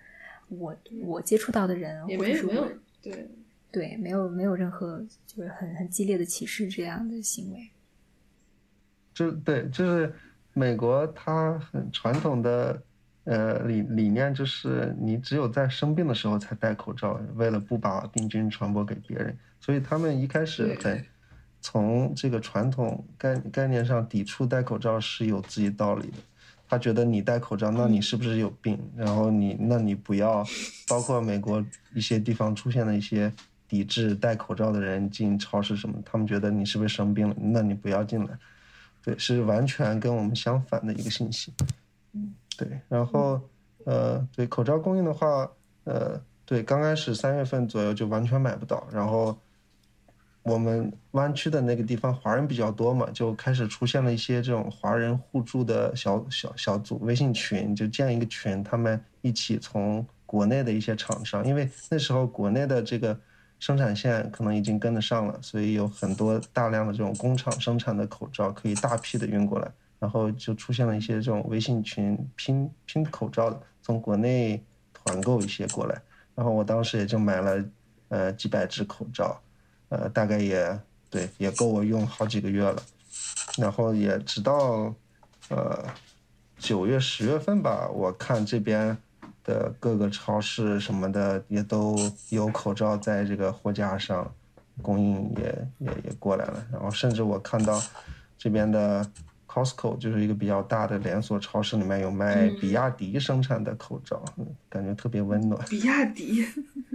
我我接触到的人或者是我对对没有没有任何就是很很激烈的歧视这样的行为。就对，就是美国，它很传统的。呃，理理念就是你只有在生病的时候才戴口罩，为了不把病菌传播给别人。所以他们一开始很从这个传统概概念上抵触戴口罩是有自己道理的。他觉得你戴口罩，那你是不是有病？然后你那你不要，包括美国一些地方出现的一些抵制戴口罩的人进超市什么，他们觉得你是不是生病了？那你不要进来。对，是完全跟我们相反的一个信息。嗯。对，然后，呃，对口罩供应的话，呃，对，刚开始三月份左右就完全买不到，然后我们湾区的那个地方华人比较多嘛，就开始出现了一些这种华人互助的小小小组微信群，就建一个群，他们一起从国内的一些厂商，因为那时候国内的这个生产线可能已经跟得上了，所以有很多大量的这种工厂生产的口罩可以大批的运过来。然后就出现了一些这种微信群拼拼口罩的，从国内团购一些过来，然后我当时也就买了，呃几百只口罩，呃大概也对也够我用好几个月了，然后也直到，呃九月十月份吧，我看这边的各个超市什么的也都有口罩在这个货架上，供应也也也过来了，然后甚至我看到这边的。Costco 就是一个比较大的连锁超市，里面有卖比亚迪生产的口罩，感觉特别温暖。比亚迪，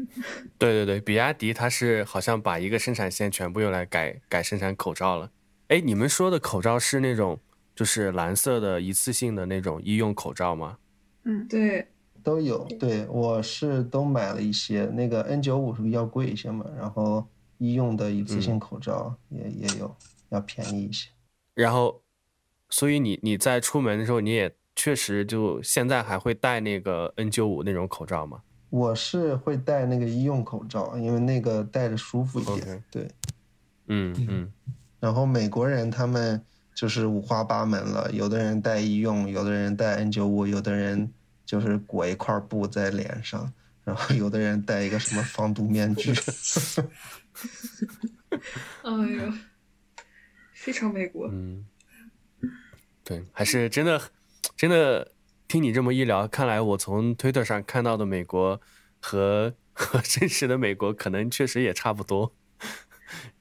对对对，比亚迪它是好像把一个生产线全部用来改改生产口罩了。哎，你们说的口罩是那种就是蓝色的一次性的那种医用口罩吗？嗯，对，都有。对，我是都买了一些，那个 N95 是要贵一些嘛，然后医用的一次性口罩也也有要便宜一些，然后。所以你你在出门的时候，你也确实就现在还会戴那个 N95 那种口罩吗？我是会戴那个医用口罩，因为那个戴着舒服一点。对，嗯嗯。然后美国人他们就是五花八门了，有的人戴医用，有的人戴 N95，有的人就是裹一块布在脸上，然后有的人戴一个什么防毒面具。哎呦，非常美国。嗯。对，还是真的，真的听你这么一聊，看来我从推特上看到的美国和和真实的美国可能确实也差不多，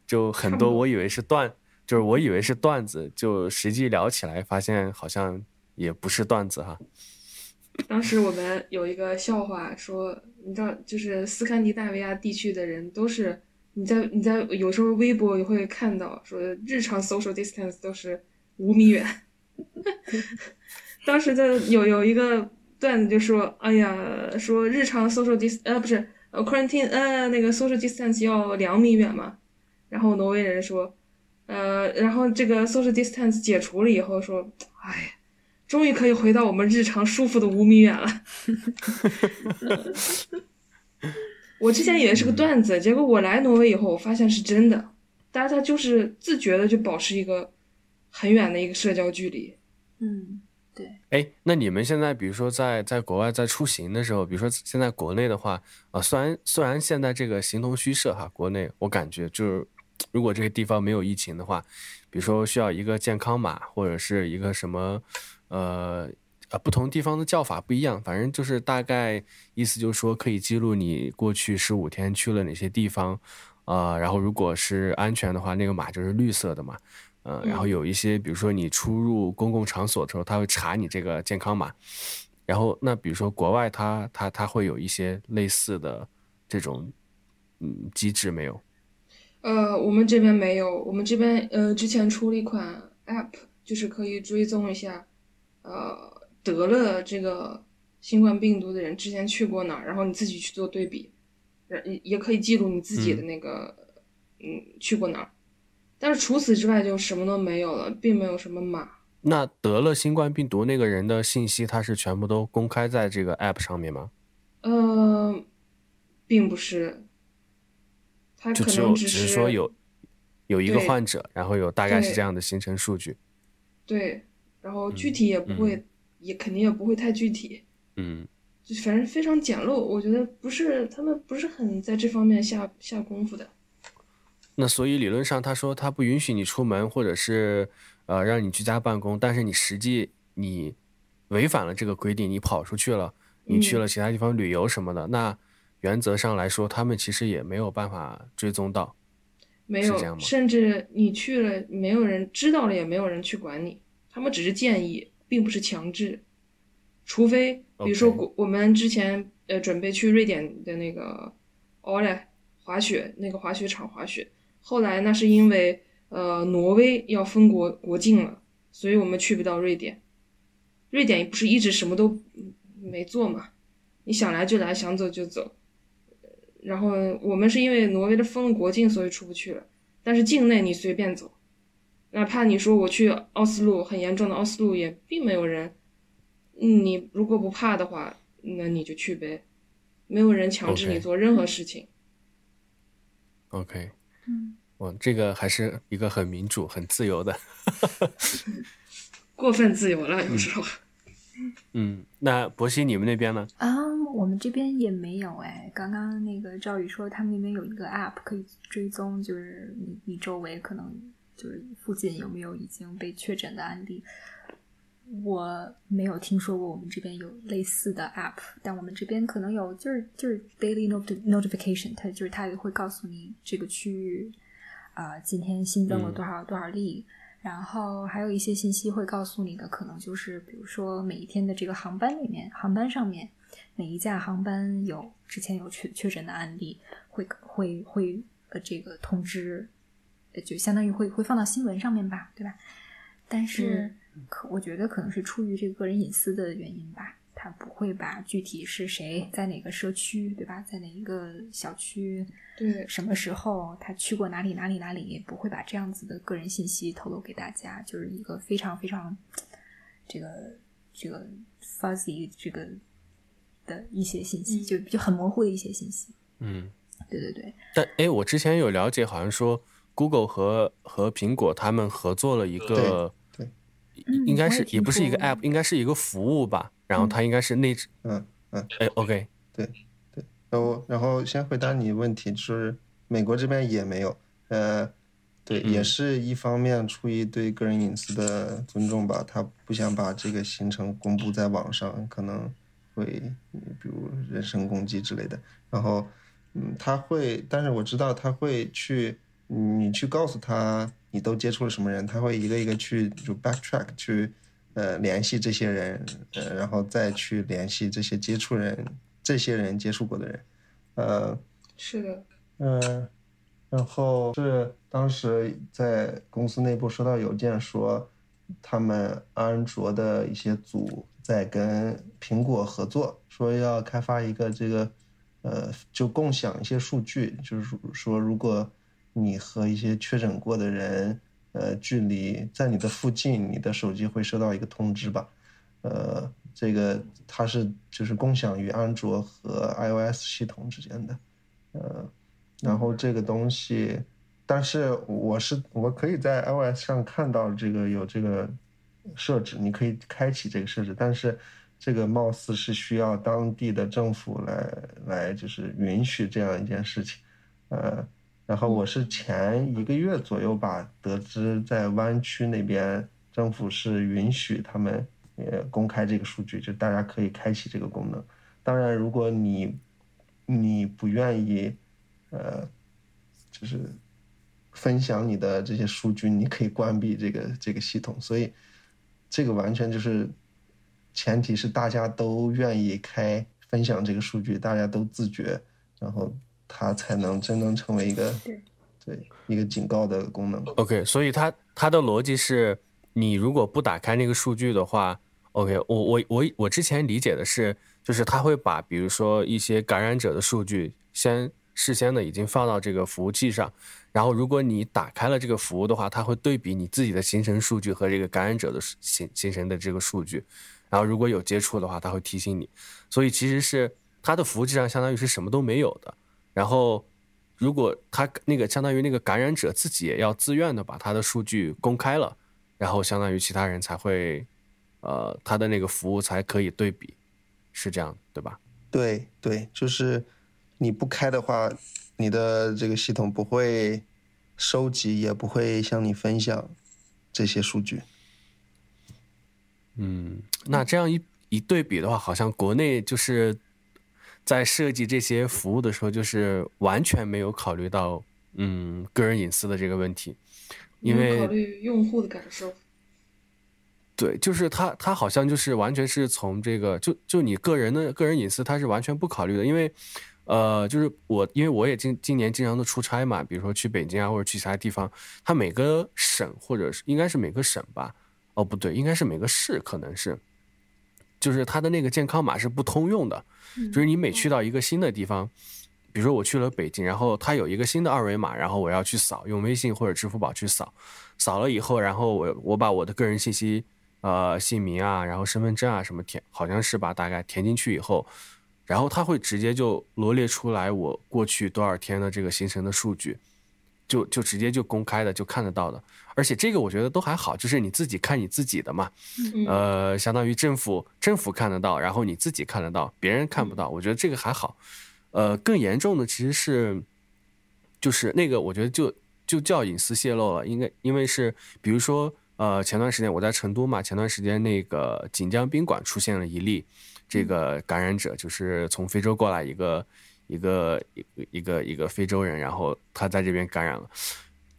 就很多我以为是段，就是我以为是段子，就实际聊起来发现好像也不是段子哈。当时我们有一个笑话说，你知道，就是斯堪的纳维亚地区的人都是你在你在有时候微博也会看到说日常 social distance 都是五米远。当时的有有一个段子就说，哎呀，说日常 social distance 呃不是呃 quarantine 呃那个 social distance 要两米远嘛，然后挪威人说，呃然后这个 social distance 解除了以后说，哎。终于可以回到我们日常舒服的五米远了。我之前以为是个段子，结果我来挪威以后，我发现是真的。大家就是自觉的就保持一个很远的一个社交距离。嗯，对。哎，那你们现在比如说在在国外在出行的时候，比如说现在国内的话啊，虽然虽然现在这个形同虚设哈，国内我感觉就是如果这个地方没有疫情的话，比如说需要一个健康码或者是一个什么。呃呃，不同地方的叫法不一样，反正就是大概意思就是说可以记录你过去十五天去了哪些地方，啊，然后如果是安全的话，那个码就是绿色的嘛，嗯，然后有一些比如说你出入公共场所的时候，他会查你这个健康码，然后那比如说国外他他他会有一些类似的这种嗯机制没有？呃，我们这边没有，我们这边呃之前出了一款 app，就是可以追踪一下。呃，得了这个新冠病毒的人之前去过哪儿，然后你自己去做对比，也也可以记录你自己的那个，嗯，去过哪儿。但是除此之外就什么都没有了，并没有什么码。那得了新冠病毒那个人的信息，他是全部都公开在这个 app 上面吗？呃，并不是，他可能只是说有有一个患者，然后有大概是这样的形成数据。对。然后具体也不会，也肯定也不会太具体，嗯，就反正非常简陋。我觉得不是他们不是很在这方面下下功夫的。那所以理论上，他说他不允许你出门，或者是呃让你居家办公，但是你实际你违反了这个规定，你跑出去了，你去了其他地方旅游什么的，那原则上来说，他们其实也没有办法追踪到，没有，甚至你去了，没有人知道了，也没有人去管你。他们只是建议，并不是强制，除非比如说我我们之前呃准备去瑞典的那个奥莱滑雪那个滑雪场滑雪，后来那是因为呃挪威要封国国境了，所以我们去不到瑞典。瑞典不是一直什么都没做嘛？你想来就来，想走就走。然后我们是因为挪威的封了国境，所以出不去了。但是境内你随便走。哪怕你说我去奥斯陆很严重的奥斯陆，也并没有人。你如果不怕的话，那你就去呗，没有人强制你做任何事情。OK，嗯，我这个还是一个很民主、很自由的。过分自由了，有时候。嗯，那博西，你们那边呢？啊，我们这边也没有哎。刚刚那个赵宇说，他们那边有一个 App 可以追踪，就是你你周围可能。就是附近有没有已经被确诊的案例？我没有听说过，我们这边有类似的 app，但我们这边可能有，就是就是 daily not notification，它就是它会告诉你这个区域啊今天新增了多少多少例，然后还有一些信息会告诉你的，可能就是比如说每一天的这个航班里面，航班上面哪一架航班有之前有确确诊的案例，会会会呃这个通知。就相当于会会放到新闻上面吧，对吧？但是可我觉得可能是出于这个个人隐私的原因吧，他不会把具体是谁在哪个社区，对吧？在哪一个小区，对，什么时候他去过哪里哪里哪里，不会把这样子的个人信息透露给大家，就是一个非常非常这个这个 fuzzy 这个的一些信息，就就很模糊的一些信息。嗯，对对对。但哎，我之前有了解，好像说。Google 和和苹果他们合作了一个，对，应该是也不是一个 App，应该是一个服务吧。然后它应该是内置，嗯嗯，哎，OK，对对。然后然后先回答你问题，就是美国这边也没有，呃，对，嗯也是一方面出于对个人隐私的尊重吧，他不想把这个行程公布在网上，可能会嗯比如人身攻击之类的。然后，嗯，他会，但是我知道他会去，嗯你去告诉他你都接触了什么人，他会一个一个去就 backtrack 去，呃，联系这些人，呃，然后再去联系这些接触人，这些人接触过的人，呃，是的，嗯，然后是当时在公司内部收到邮件说，他们安卓的一些组在跟苹果合作，说要开发一个这个，呃，就共享一些数据，就是说如果你和一些确诊过的人，呃，距离在你的附近，你的手机会收到一个通知吧。呃，这个它是就是共享于安卓和 iOS 系统之间的，呃，然后这个东西，但是我是我可以在 iOS 上看到这个有这个设置，你可以开启这个设置，但是这个貌似是需要当地的政府来来就是允许这样一件事情，呃，然后我是前一个月左右吧，得知在湾区那边政府是允许他们呃公开这个数据，就大家可以开启这个功能。当然，如果你你不愿意，呃，就是分享你的这些数据，你可以关闭这个这个系统。所以，这个完全就是前提是大家都愿意开分享这个数据，大家都自觉，然后它才能真正成为一个对对一个警告的功能。OK，所以它它的逻辑是，你如果不打开那个数据的话，OK，我我我我之前理解的是，就是它会把比如说一些感染者的数据先事先的已经放到这个服务器上，然后如果你打开了这个服务的话，它会对比你自己的行程数据和这个感染者的数行行程的这个数据，然后如果有接触的话，它会提醒你，所以其实是它的服务器上相当于是什么都没有的，然后。如果他那个相当于那个感染者自己也要自愿的把他的数据公开了，然后相当于其他人才会，呃，他的那个服务才可以对比，是这样对吧？对对，就是你不开的话，你的这个系统不会收集，也不会向你分享这些数据。嗯，那这样一一对比的话，好像国内就是在设计这些服务的时候，就是完全没有考虑到嗯个人隐私的这个问题，因为考虑用户的感受。对，就是他他好像就是完全是从这个就就你个人的个人隐私，他是完全不考虑的，因为呃，就是我因为我也今今年经常的出差嘛，比如说去北京啊或者去其他地方，他每个省或者是应该是每个省吧，哦不对，应该是每个市可能是，就是它的那个健康码是不通用的，就是你每去到一个新的地方。比如说我去了北京，然后它有一个新的二维码，然后我要去扫，用微信或者支付宝去扫，扫了以后，然后我我把我的个人信息，呃，姓名啊，然后身份证啊什么填，好像是吧，大概填进去以后，然后它会直接就罗列出来我过去多少天的这个行程的数据，就就直接就公开的就看得到的，而且这个我觉得都还好，就是你自己看你自己的嘛，嗯呃，相当于政府政府看得到，然后你自己看得到，别人看不到，我觉得这个还好。呃，更严重的其实是，就是那个我觉得就就叫隐私泄露了，应该因为是比如说呃前段时间我在成都嘛，前段时间那个锦江宾馆出现了一例这个感染者，就是从非洲过来一个一个一个一个一个非洲人，然后他在这边感染了。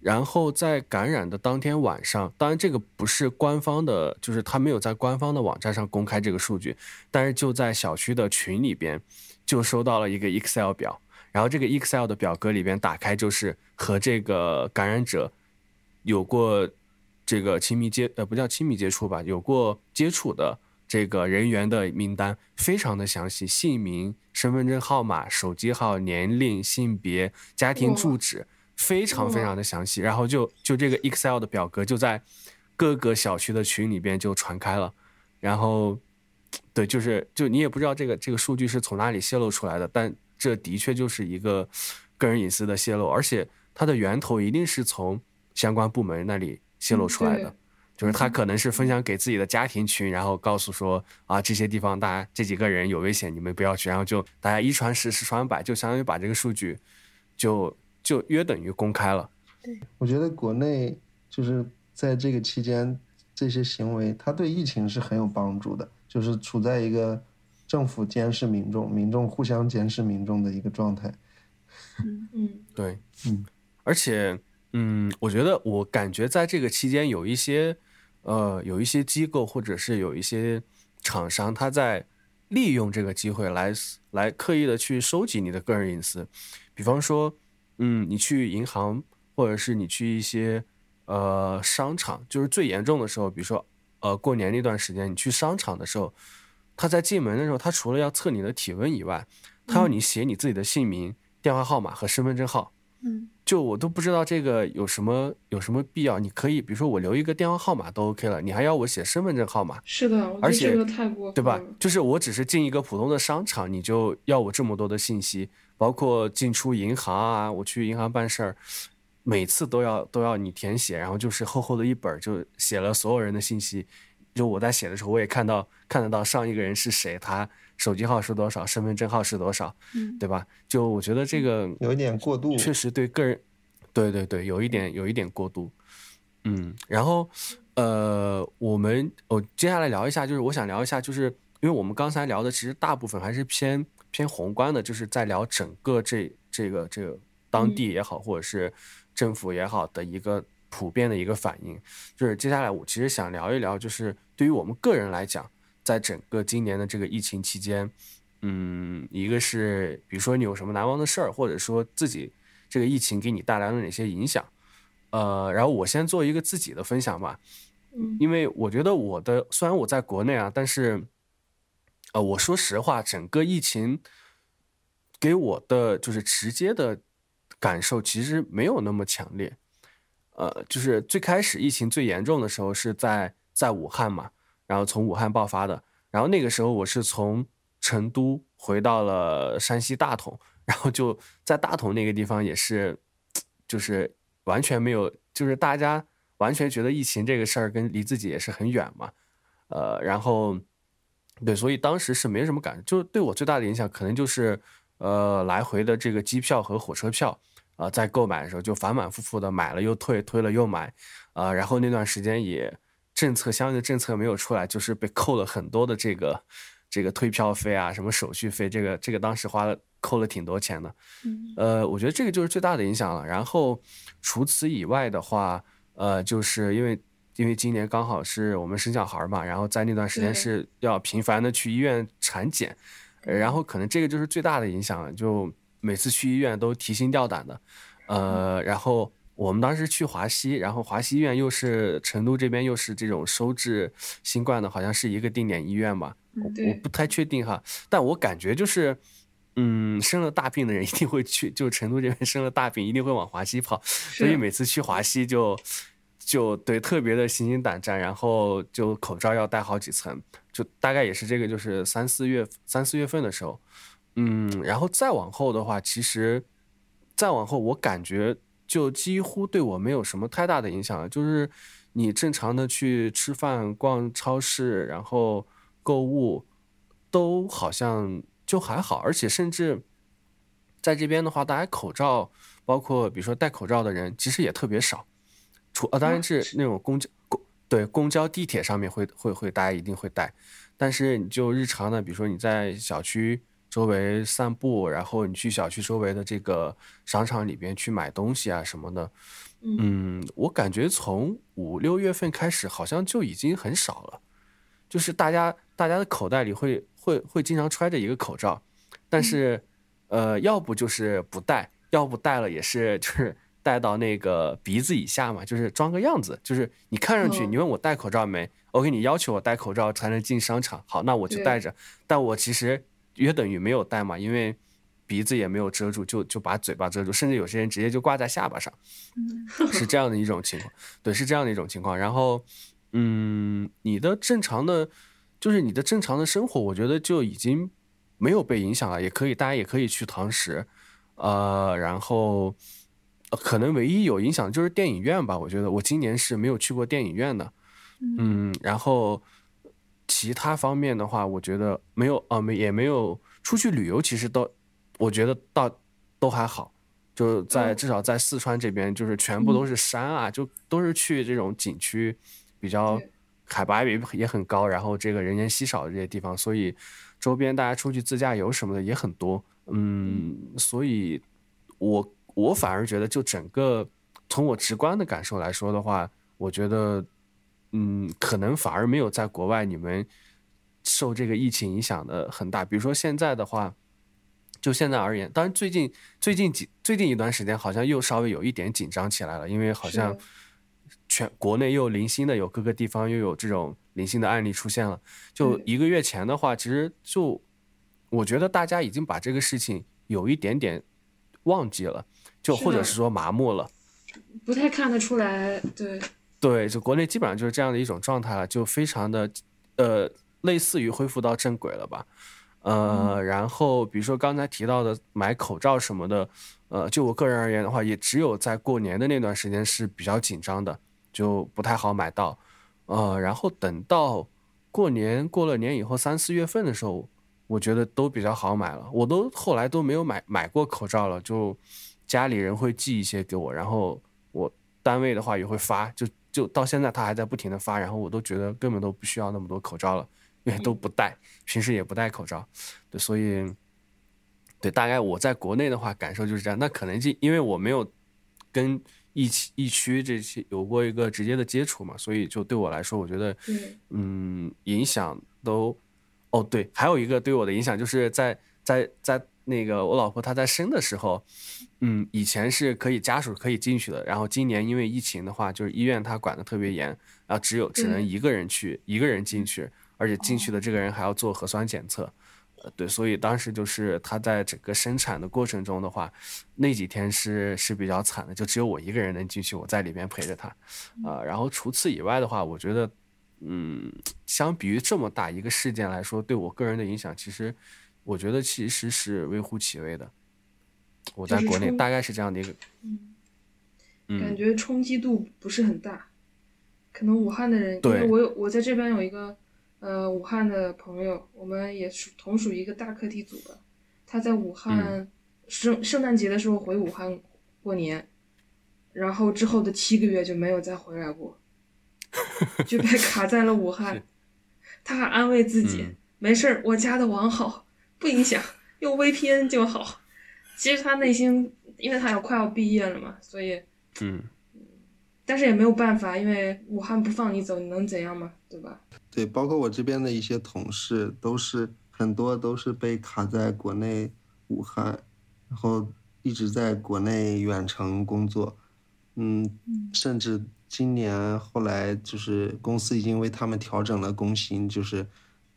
然后在感染的当天晚上，当然这个不是官方的，就是他没有在官方的网站上公开这个数据，但是就在小区的群里边，就收到了一个 Excel 表，然后这个 Excel 的表格里边打开就是和这个感染者有过这个亲密接呃不叫亲密接触吧，有过接触的这个人员的名单，非常的详细，姓名、身份证号码、手机号、年龄、性别、家庭住址。非常非常的详细，然后就就这个 Excel 的表格就在各个小区的群里边就传开了，然后对，就是就你也不知道这个这个数据是从哪里泄露出来的，但这的确就是一个个人隐私的泄露，而且它的源头一定是从相关部门那里泄露出来的，对就是他可能是分享给自己的家庭群，然后告诉说啊这些地方大家这几个人有危险，你们不要去，然后就大家一传十，十传百，就相当于把这个数据就就约等于公开了。对，我觉得国内就是在这个期间，这些行为它对疫情是很有帮助的，就是处在一个政府监视民众、民众互相监视民众的一个状态。嗯。嗯。对，嗯，而且，嗯，我觉得我感觉在这个期间有一些，呃，有一些机构或者是有一些厂商，他在利用这个机会来来刻意的去收集你的个人隐私，比方说，嗯，你去银行或者是你去一些呃商场，就是最严重的时候，比如说呃过年那段时间，你去商场的时候，他在进门的时候，他除了要测你的体温以外，他要你写你自己的姓名、电话号码和身份证号。嗯就我都不知道这个有什么有什么必要。你可以比如说我留一个电话号码都 OK 了，你还要我写身份证号码，是的，而且这个太过分对吧？就是我只是进一个普通的商场，你就要我这么多的信息，包括进出银行啊，我去银行办事儿，每次都要都要你填写，然后就是厚厚的一本，就写了所有人的信息。就我在写的时候，我也看到看得到上一个人是谁，他手机号是多少，身份证号是多少，嗯对吧？就我觉得这个有一点过度。确实对个人，对对对，有一点有一点过度，嗯，然后呃，我们我接下来聊一下，就是我想聊一下，就是因为我们刚才聊的其实大部分还是偏偏宏观的，就是在聊整个这这个这个当地也好，或者是政府也好的一个普遍的一个反应。就是接下来我其实想聊一聊，就是对于我们个人来讲，在整个今年的这个疫情期间，嗯，一个是比如说你有什么难忘的事儿，或者说自己这个疫情给你带来了哪些影响，呃，然后我先做一个自己的分享吧，嗯。因为我觉得我的虽然我在国内啊，但是，呃，我说实话，整个疫情给我的就是直接的感受其实没有那么强烈，呃，就是最开始疫情最严重的时候是在在武汉嘛，然后从武汉爆发的，然后那个时候我是从成都回到了山西大同，然后就在大同那个地方也是，就是完全没有，就是大家完全觉得疫情这个事儿跟离自己也是很远嘛，呃，然后对，所以当时是没什么感，就对我最大的影响可能就是呃来回的这个机票和火车票，啊、在购买的时候就反反复复的买了又退，退了又买，啊、然后那段时间也政策相应的政策没有出来，就是被扣了很多的这个这个退票费啊，什么手续费，这个这个当时花了扣了挺多钱的。嗯呃，我觉得这个就是最大的影响了。然后除此以外的话，呃，就是因为因为今年刚好是我们生小孩儿嘛，然后在那段时间是要频繁的去医院产检，呃然后可能这个就是最大的影响，就每次去医院都提心吊胆的，呃，然后。我们当时去华西，然后华西医院又是成都这边又是这种收治新冠的，好像是一个定点医院吧，我我不太确定哈，但我感觉就是，嗯，生了大病的人一定会去，就成都这边生了大病一定会往华西跑，所以每次去华西就就对特别的心惊胆战，然后就口罩要戴好几层，就大概也是这个，就是三四月三四月份的时候，嗯，然后再往后的话，其实再往后我感觉就几乎对我没有什么太大的影响了，就是你正常的去吃饭、逛超市，然后购物，都好像就还好，而且甚至在这边的话，大家口罩，包括比如说戴口罩的人，其实也特别少。除啊，当然啊是那种公交公对公交、地铁上面会会会大家一定会戴，但是你就日常的，比如说你在小区周围散步，然后你去小区周围的这个商场里边去买东西啊什么的，嗯，我感觉从五六月份开始，好像就已经很少了。就是大家大家的口袋里会会会经常揣着一个口罩，但是呃，要不就是不戴，要不戴了也是就是戴到那个鼻子以下嘛，就是装个样子。就是你看上去，哦你问我戴口罩没？OK，你要求我戴口罩才能进商场，好，那我就戴着。但我其实约等于没有戴嘛，因为鼻子也没有遮住，就就把嘴巴遮住，甚至有些人直接就挂在下巴上。嗯是这样的一种情况，对，是这样的一种情况。然后，嗯，你的正常的，就是你的正常的生活，我觉得就已经没有被影响了，也可以，大家也可以去堂食，呃，然后、呃可能唯一有影响的就是电影院吧，我觉得我今年是没有去过电影院的，嗯，然后其他方面的话，我觉得没有，啊，没也没有出去旅游，其实都，我觉得倒都还好。就在至少在四川这边，就是全部都是山啊，就都是去这种景区，比较海拔也也很高，然后这个人烟稀少的这些地方，所以周边大家出去自驾游什么的也很多。嗯，所以我我反而觉得，就整个从我直观的感受来说的话，我觉得，嗯，可能反而没有在国外你们受这个疫情影响的很大。比如说现在的话，就现在而言，当然最近最近几最近一段时间好像又稍微有一点紧张起来了，因为好像全国内又零星的有各个地方又有这种零星的案例出现了。就一个月前的话，其实就。我觉得大家已经把这个事情有一点点忘记了，就或者是说麻木了，不太看得出来。对对，就国内基本上就是这样的一种状态了，就非常的呃类似于恢复到正轨了吧。呃，然后比如说刚才提到的买口罩什么的，呃，就我个人而言的话，也只有在过年的那段时间是比较紧张的，就不太好买到。呃，然后等到过年过了年以后，三四月份的时候。我觉得都比较好买了，我都后来都没有买买过口罩了，就家里人会寄一些给我，然后我单位的话也会发，就就到现在他还在不停的发，然后我都觉得根本都不需要那么多口罩了，因为都不戴，平时也不戴口罩，对，所以对，大概我在国内的话感受就是这样，那可能就因为我没有跟疫疫区这些有过一个直接的接触嘛，所以就对我来说，我觉得嗯影响都。哦，对，还有一个对我的影响，就是在在在那个我老婆她在生的时候，嗯，以前是可以家属可以进去的，然后今年因为疫情的话，就是医院它管的特别严，然后只有只能一个人去，一个人进去，而且进去的这个人还要做核酸检测，呃，对，所以当时就是她在整个生产的过程中的话，那几天是是比较惨的，就只有我一个人能进去，我在里面陪着她，啊，然后除此以外的话，我觉得。嗯，相比于这么大一个事件来说，对我个人的影响，其实我觉得其实是微乎其微的。我在国内大概是这样的一个，嗯，感觉冲击度不是很大。可能武汉的人，因为我有我在这边有一个呃武汉的朋友，我们也属同属一个大课题组的。他在武汉圣圣诞节的时候回武汉过年，然后之后的七个月就没有再回来过。就被卡在了武汉，他还安慰自己没事儿，我家的网好，不影响，用 VPN 就好。其实他内心，因为他要快要毕业了嘛，所以嗯，但是也没有办法，因为武汉不放你走，你能怎样嘛，对吧？对，包括我这边的一些同事，都是很多都是被卡在国内武汉，然后一直在国内远程工作，嗯，甚至。今年后来就是公司已经为他们调整了工薪，就是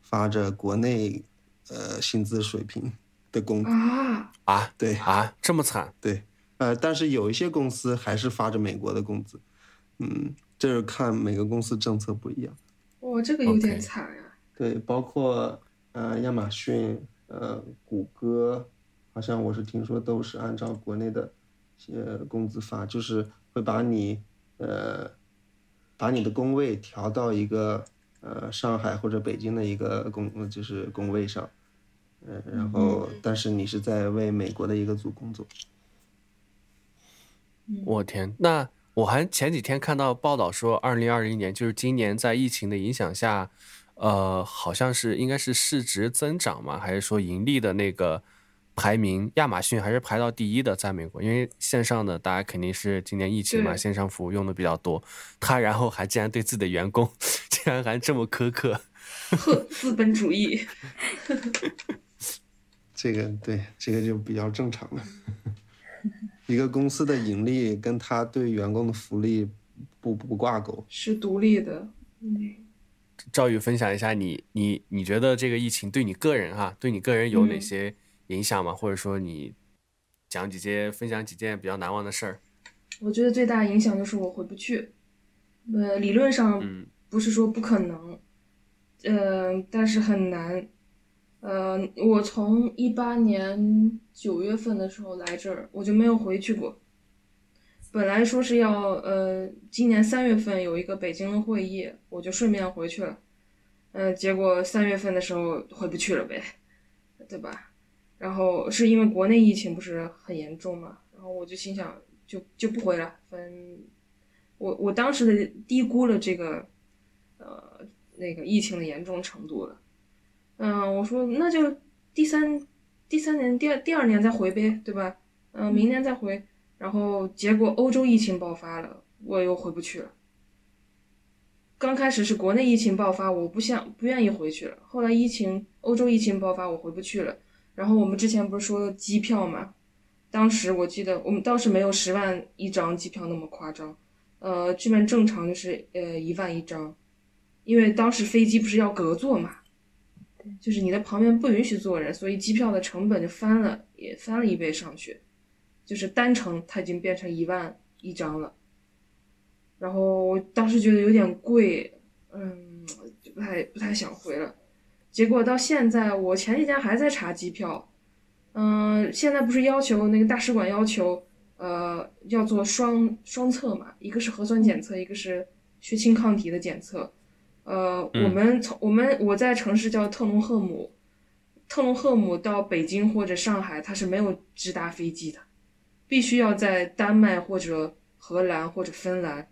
发着国内呃薪资水平的工啊啊对啊这么惨对呃但是有一些公司还是发着美国的工资，嗯这是看每个公司政策不一样。哇这个有点惨呀。对，包括呃亚马逊呃谷歌，好像我是听说都是按照国内的呃工资发，就是会把你。呃，把你的工位调到一个呃上海或者北京的一个工就是工位上，呃，然后但是你是在为美国的一个组工作。我天，那我还前几天看到报道说，二零二零年就是今年在疫情的影响下，呃，好像是应该是市值增长嘛，还是说盈利的那个？排名，亚马逊还是排到第一的，在美国，因为线上的大家肯定是今年疫情嘛，线上服务用的比较多。他然后还竟然对自己的员工，竟然还这么苛刻，呵，资本主义。这个对，这个就比较正常了。一个公司的盈利跟他对员工的福利不不挂钩，是独立的。嗯，赵宇分享一下，你你你觉得这个疫情对你个人哈，对你个人有哪些？影响吗？或者说你讲几件、分享几件比较难忘的事儿？我觉得最大影响就是我回不去。呃，理论上不是说不可能，嗯，但是很难。呃，我从一八年九月份的时候来这儿，我就没有回去过。本来说是要呃，今年三月份有一个北京的会议，我就顺便回去了。嗯，结果三月份的时候回不去了呗，对吧？然后是因为国内疫情不是很严重嘛，然后我就心想，就就不回了。分我我当时的低估了这个呃那个疫情的严重程度了。嗯，我说那就第三第三年第二第二年再回呗，对吧？嗯，明年再回。然后结果欧洲疫情爆发了，我又回不去了。刚开始是国内疫情爆发，我不想不愿意回去了。后来疫情欧洲疫情爆发，我回不去了。然后我们之前不是说机票嘛？当时我记得我们当时没有十万一张机票那么夸张，呃，这边正常就是呃一万一张，因为当时飞机不是要隔座嘛，就是你的旁边不允许坐人，所以机票的成本就翻了，也翻了一倍上去，就是单程它已经变成一万一张了。然后我当时觉得有点贵，嗯，就不太不太想回了。结果到现在，我前几天还在查机票，嗯，现在不是要求那个大使馆要求，呃，要做双双测嘛，一个是核酸检测，一个是血清抗体的检测。呃，我们从我们我在城市叫特隆赫姆，特隆赫姆到北京或者上海，它是没有直达飞机的，必须要在丹麦或者荷兰或者芬兰。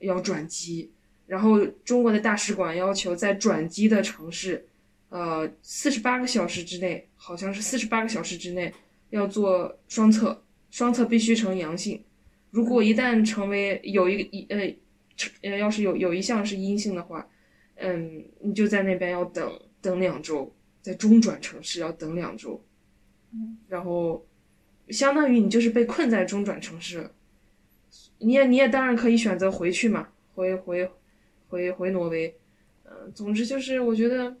要转机，然后中国的大使馆要求在转机的城市，呃，四十八个小时之内，好像是四十八个小时之内要做双测，双测必须呈阳性。如果一旦成为有一个一呃，呃，要是有有一项是阴性的话，嗯，你就在那边要等等两周，在中转城市要等两周，然后相当于你就是被困在中转城市。你也你也当然可以选择回去嘛，回回回回挪威，嗯，总之就是我觉得，嗯，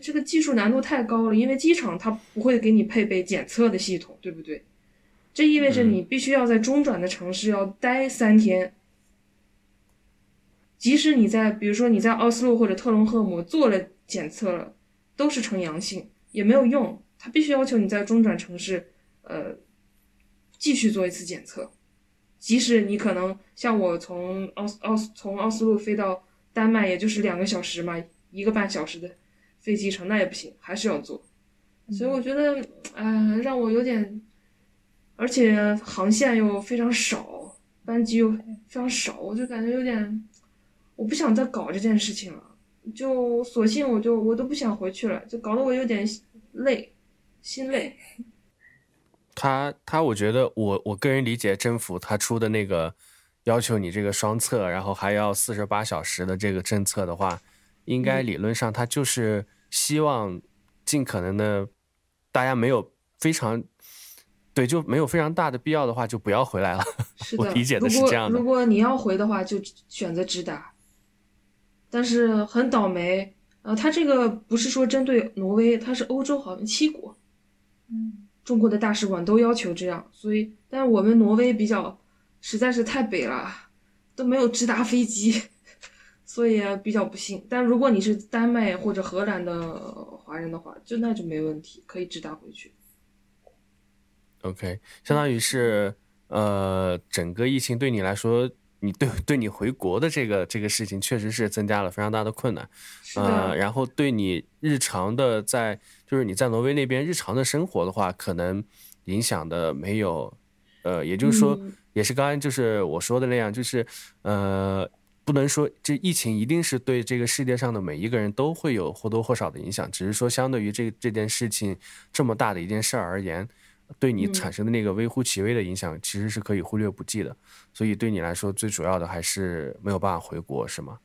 这个技术难度太高了，因为机场它不会给你配备检测的系统，对不对？这意味着你必须要在中转的城市要待三天，即使你在比如说你在奥斯陆或者特隆赫姆做了检测了，都是呈阳性也没有用，他必须要求你在中转城市，呃，继续做一次检测。即使你可能像我从奥斯奥斯从奥斯陆飞到丹麦，也就是两个小时嘛，一个半小时的飞机场，那也不行，还是要坐。所以我觉得，啊，让我有点，而且航线又非常少，班机又非常少，我就感觉有点，我不想再搞这件事情了，就索性我就我都不想回去了，就搞得我有点累，心累。他他，我觉得我我个人理解，政府他出的那个要求你这个双测，然后还要四十八小时的这个政策的话，应该理论上他就是希望尽可能的，大家没有非常对就没有非常大的必要的话，就不要回来了。我理解的是这样的。如果你要回的话，就选择直达。但是很倒霉，呃，他这个不是说针对挪威，他是欧洲好像七国，嗯。中国的大使馆都要求这样，所以，但是我们挪威比较实在是太北了，都没有直达飞机，所以比较不幸。但如果你是丹麦或者荷兰的华人的话，就那就没问题，可以直达回去。OK，相当于是，呃，整个疫情对你来说。你对对你回国的这个这个事情，确实是增加了非常大的困难，呃，然后对你日常的在就是你在挪威那边日常的生活的话，可能影响的没有，呃，也就是说，也是刚刚就是我说的那样，就是呃，不能说这疫情一定是对这个世界上的每一个人都会有或多或少的影响，只是说相对于这这件事情这么大的一件事儿而言。对你产生的那个微乎其微的影响，其实是可以忽略不计的。所以对你来说，最主要的还是没有办法回国，是吗？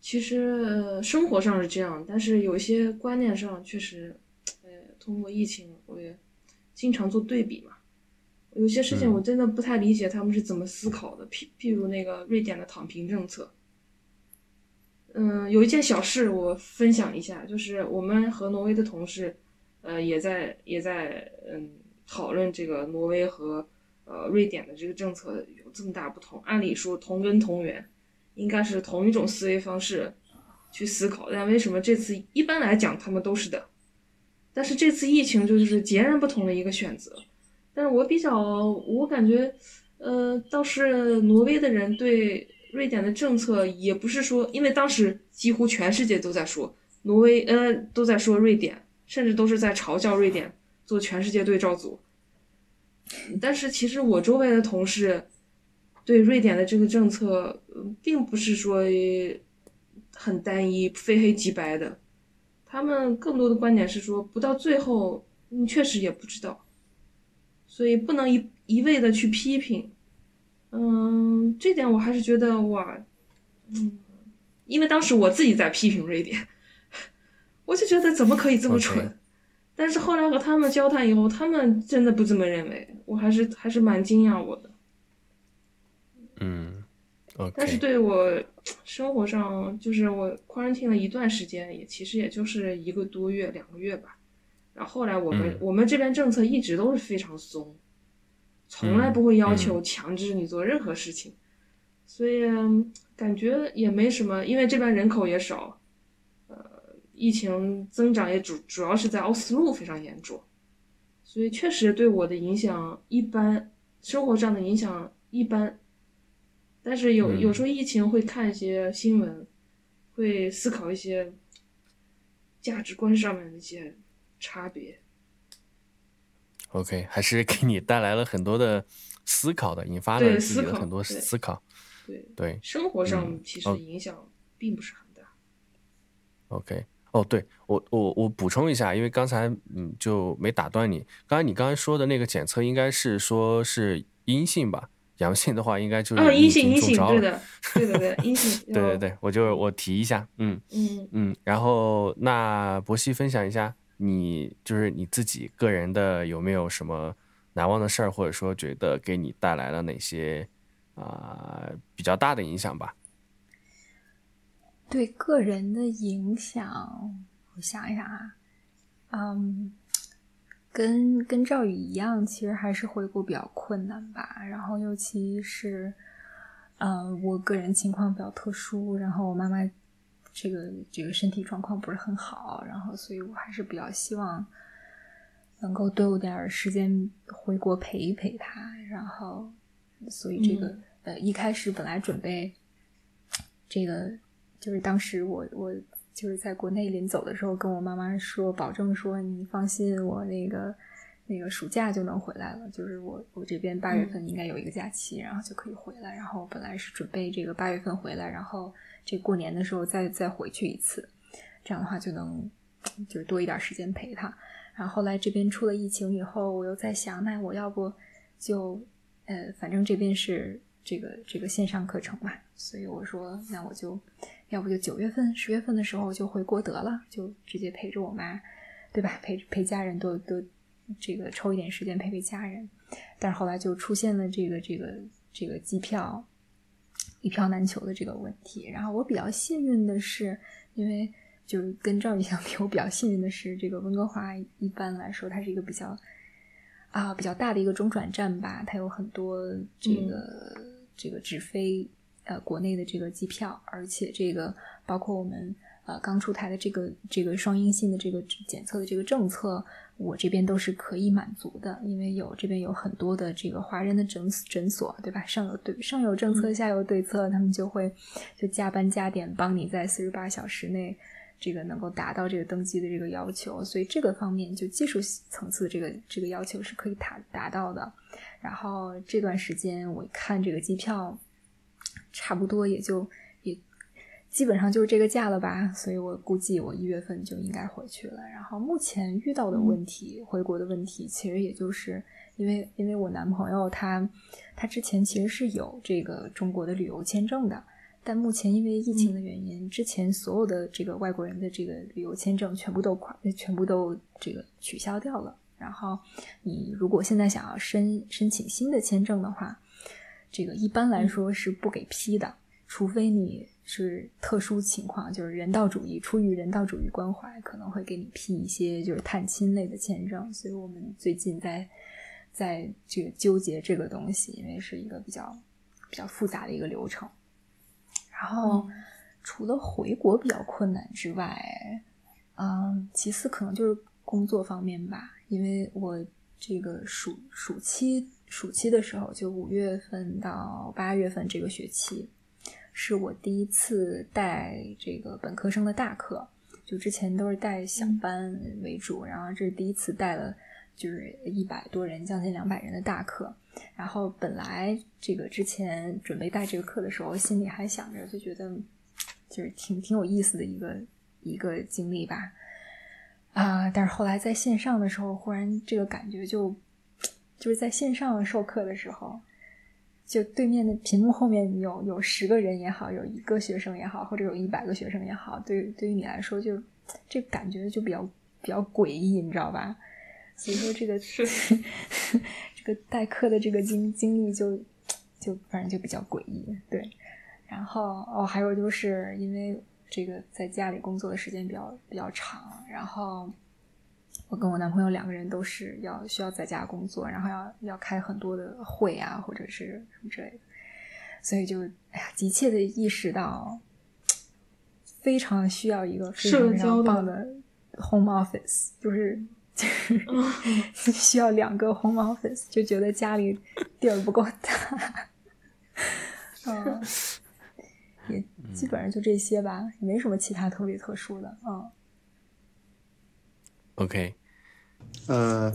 其实生活上是这样，但是有一些观念上确实，呃，通过疫情，我也经常做对比嘛。有些事情我真的不太理解他们是怎么思考的。譬譬如那个瑞典的躺平政策。嗯，有一件小事我分享一下，就是我们和挪威的同事，呃，也在也在嗯。讨论这个挪威和呃瑞典的这个政策有这么大不同，按理说同根同源，应该是同一种思维方式去思考，但为什么这次一般来讲他们都是的，但是这次疫情就是截然不同的一个选择。但是我比较，我感觉，呃，倒是挪威的人对瑞典的政策也不是说，因为当时几乎全世界都在说挪威，呃，都在说瑞典，甚至都是在嘲笑瑞典。做全世界对照组，但是其实我周围的同事对瑞典的这个政策，并不是说很单一、非黑即白的。他们更多的观点是说，不到最后，你确实也不知道，所以不能一一味的去批评。嗯，这点我还是觉得哇，嗯，因为当时我自己在批评瑞典，我就觉得怎么可以这么蠢。但是后来和他们交谈以后，他们真的不这么认为，我还是还是蛮惊讶我的。嗯。但是对我生活上，就是我 quarantine 了一段时间，也其实也就是一个多月、两个月吧。然后后来我们我们这边政策一直都是非常松，从来不会要求强制你做任何事情，所以感觉也没什么，因为这边人口也少。呃疫情增长也主主要是在奥斯陆非常严重，所以确实对我的影响一般，生活上的影响一般。但是有有时候疫情会看一些新闻，会思考一些价值观上面的一些差别。OK，还是给你带来了很多的思考的，引发了自己的很多思考。对对，生活上其实影响并不是很大。OK。哦，对我我我补充一下，因为刚才嗯就没打断你。刚才你刚才说的那个检测应该是说是阴性吧？阳性的话应该就是阴性阴性，对的，对的对，阴性。对对对，我就我提一下，嗯嗯嗯。然后那博西分享一下，你就是你自己个人的有没有什么难忘的事儿，或者说觉得给你带来了哪些啊比较大的影响吧？对个人的影响，我想一想啊，嗯，跟跟赵宇一样，其实还是回国比较困难吧。然后尤其是，呃，我个人情况比较特殊，然后我妈妈这个这个身体状况不是很好，然后所以我还是比较希望能够多有点时间回国陪一陪他。然后，所以这个呃，一开始本来准备这个。就是当时我我就是在国内临走的时候，跟我妈妈说，保证说你放心，我那个那个暑假就能回来了。就是我我这边八月份应该有一个假期，然后就可以回来。然后本来是准备这个八月份回来，然后这过年的时候再再回去一次，这样的话就能就是多一点时间陪他。然后后来这边出了疫情以后，我又在想，那我要不就呃，反正这边是这个这个线上课程嘛，所以我说那我就。要不就九月份、十月份的时候就回国得了，就直接陪着我妈，对吧？陪陪家人多多这个抽一点时间陪陪家人。但是后来就出现了这个这个这个机票一票难求的这个问题。然后我比较幸运的是，因为就是跟赵宇相 比，我比较幸运的是，这个温哥华一般来说它是一个比较啊比较大的一个中转站吧，它有很多这个这个直飞。呃，国内的这个机票，而且这个包括我们呃刚出台的这个这个双阴性的这个检测的这个政策，我这边都是可以满足的，因为有这边有很多的这个华人的诊诊所，对吧？上有对上有政策，下有对策，他们就会就加班加点帮你在四十八小时内这个能够达到这个登机的这个要求，所以这个方面就技术层次这个这个要求是可以达达到的。然后这段时间我看这个机票。差不多也就也基本上就是这个价了吧，所以我估计我一月份就应该回去了。然后目前遇到的问题，回国的问题，其实也就是因为因为我男朋友他他之前其实是有这个中国的旅游签证的，但目前因为疫情的原因，之前所有的这个外国人的这个旅游签证全部都垮全部都这个取消掉了。然后你如果现在想要申申请新的签证的话，这个一般来说是不给批的，除非你是特殊情况，就是人道主义，出于人道主义关怀，可能会给你批一些就是探亲类的签证。所以我们最近在在这个纠结这个东西，因为是一个比较比较复杂的一个流程。然后除了回国比较困难之外，嗯，其次可能就是工作方面吧，因为我这个暑暑期。暑期的时候，就五月份到八月份这个学期，是我第一次带这个本科生的大课。就之前都是带小班为主，然后这是第一次带了就是一百多人，将近两百人的大课。然后本来这个之前准备带这个课的时候，心里还想着，就觉得就是挺挺有意思的一个一个经历吧。啊，但是后来在线上的时候，忽然这个感觉就就是在线上授课的时候，就对面的屏幕后面有有十个人也好，有一个学生也好，或者有一百个学生也好，对对于你来说，就这感觉就比较比较诡异，你知道吧？所以说这个是 这个代课的这个经经历就就反正就比较诡异，对。然后哦，还有就是因为这个在家里工作的时间比较比较长，然后我跟我男朋友两个人都是要需要在家工作，然后要要开很多的会啊，或者是什么之类的，所以就哎呀，急切的意识到非常需要一个非常非常棒的 home office，就是就 是需要两个 home office，就觉得家里地儿不够大。嗯，也基本上就这些吧，也没什么其他特别特殊的。嗯 OK，呃，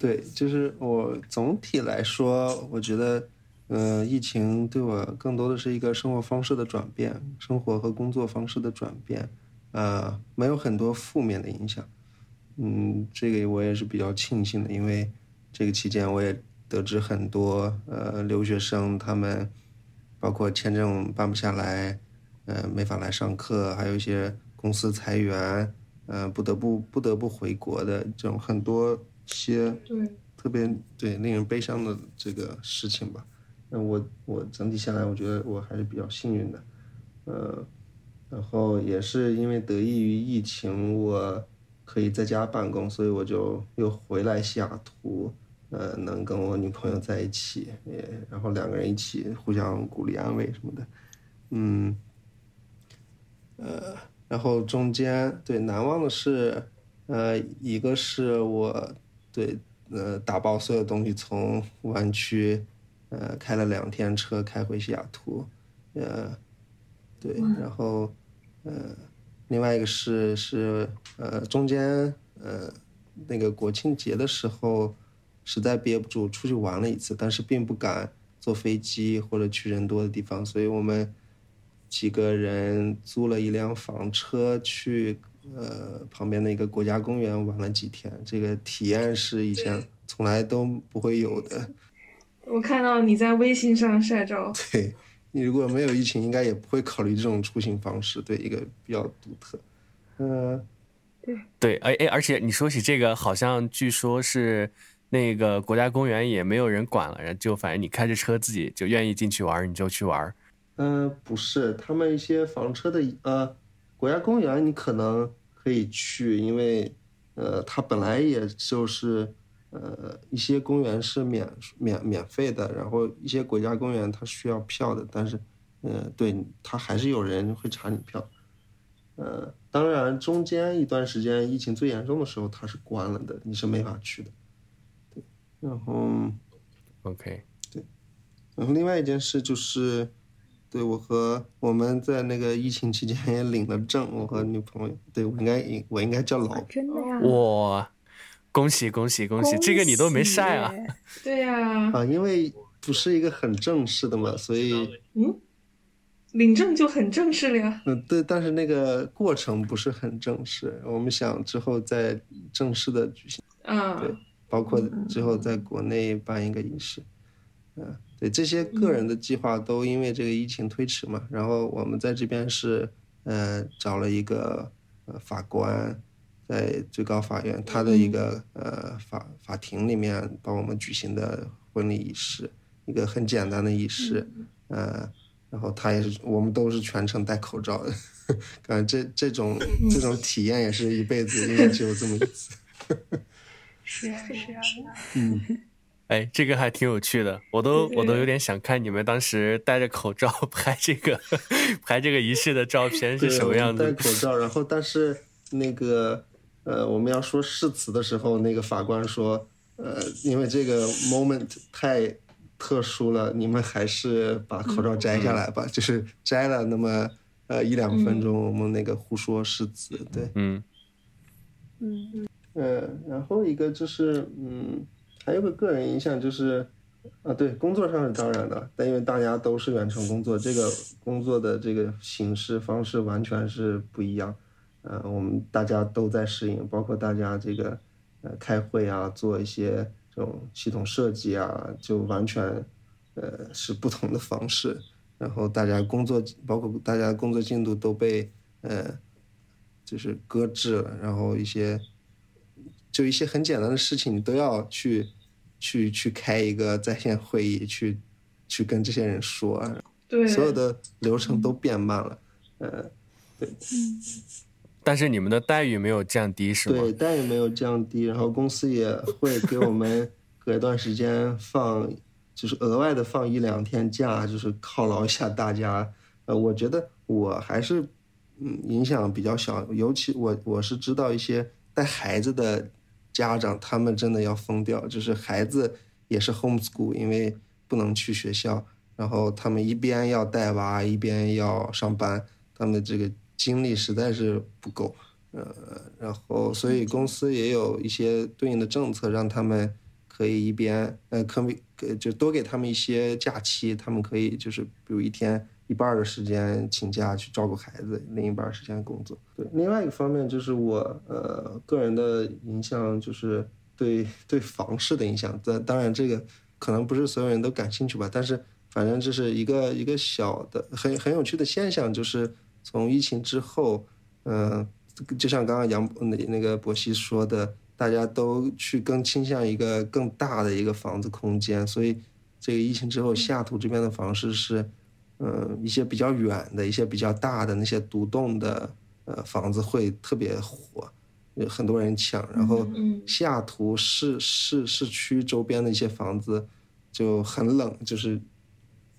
对，就是我总体来说，我觉得，呃，疫情对我更多的是一个生活方式的转变，生活和工作方式的转变，呃，没有很多负面的影响。嗯，这个我也是比较庆幸的，因为这个期间我也得知很多呃留学生他们，包括签证办不下来，呃，没法来上课，还有一些公司裁员。呃，不得不不得不回国的这种很多些对，特别对令人悲伤的这个事情吧。那我我整体下来，我觉得我还是比较幸运的，呃，然后也是因为得益于疫情，我可以在家办公，所以我就又回来西雅图，呃，能跟我女朋友在一起，也然后两个人一起互相鼓励安慰什么的，嗯，呃。然后中间对难忘的是，呃，一个是我对呃打包所有东西从湾区，呃开了两天车开回西雅图，呃，对，然后呃另外一个是是呃中间呃那个国庆节的时候实在憋不住出去玩了一次，但是并不敢坐飞机或者去人多的地方，所以我们。几个人租了一辆房车去，呃，旁边的一个国家公园玩了几天。这个体验是以前从来都不会有的。我看到你在微信上晒照。对，你如果没有疫情，应该也不会考虑这种出行方式。对，一个比较独特。嗯，对对，哎哎，而且你说起这个，好像据说是那个国家公园也没有人管了，然后就反正你开着车自己就愿意进去玩，你就去玩。嗯，不是，他们一些房车的呃，国家公园你可能可以去，因为呃，它本来也就是呃，一些公园是免免免费的，然后一些国家公园它需要票的，但是呃，对，它还是有人会查你票。呃，当然中间一段时间疫情最严重的时候它是关了的，你是没法去的。对，然后，OK，对，然后另外一件事就是。对，我和我们在那个疫情期间 也领了证，我和女朋友，对我应该我应该叫老真的呀！哇，恭喜恭喜恭喜！这个你都没晒啊？对呀。啊，因为不是一个很正式的嘛，所以嗯，领证就很正式了呀。嗯，对，但是那个过程不是很正式，我们想之后再正式的举行。啊。对，包括之后在国内办一个仪式，嗯。对这些个人的计划都因为这个疫情推迟嘛，然后我们在这边是，呃，找了一个呃法官，在最高法院他的一个呃法法庭里面帮我们举行的婚礼仪式，一个很简单的仪式，呃，然后他也是我们都是全程戴口罩的，感觉这这种这种体验也是一辈子应该只有这么一次。是啊是啊，嗯。哎，这个还挺有趣的，我都我都有点想看你们当时戴着口罩 拍这个 拍这个仪式的照片是什么样的。戴口罩，然后但是那个呃，我们要说誓词的时候，那个法官说，呃，因为这个 moment 太特殊了，你们还是把口罩摘下来吧。就是摘了那么呃一两分钟，我们那个互说誓词，对，嗯嗯。呃，然后一个就是，嗯，还有个个人印象就是，啊，对，工作上是当然的，但因为大家都是远程工作，这个工作的这个形式方式完全是不一样。呃，我们大家都在适应，包括大家这个呃开会啊，做一些这种系统设计啊，就完全呃是不同的方式。然后大家工作，包括大家工作进度都被呃就是搁置了，然后一些就一些很简单的事情，你都要去去去开一个在线会议，去去跟这些人说，对，所有的流程都变慢了。呃，对 但是你们的待遇没有降低是吗？对，待遇没有降低，然后公司也会给我们 隔一段时间放，就是额外的放一两天假，就是犒劳一下大家。呃，我觉得我还是嗯影响比较小，尤其我我是知道一些带孩子的家长，他们真的要疯掉，就是孩子也是 homeschool，因为不能去学校，然后他们一边要带娃，一边要上班，他们这个精力实在是不够。呃，然后所以公司也有一些对应的政策，让他们可以一边呃，可以呃就多给他们一些假期，他们可以就是比如一天一半儿的时间请假去照顾孩子，另一半儿时间工作。对，另外一个方面就是我呃个人的影响就是对对房市的影响，当当然这个可能不是所有人都感兴趣吧，但是反正这是一个一个小的很很有趣的现象，就是从疫情之后，嗯、就像刚刚杨那那个博西说的，大家都去更倾向一个更大的一个房子空间，所以这个疫情之后，西雅图这边的房市是，嗯、一些比较远的、一些比较大的那些独栋的呃房子会特别火，有很多人抢，然后嗯西雅图市市市区周边的一些房子就很冷，就是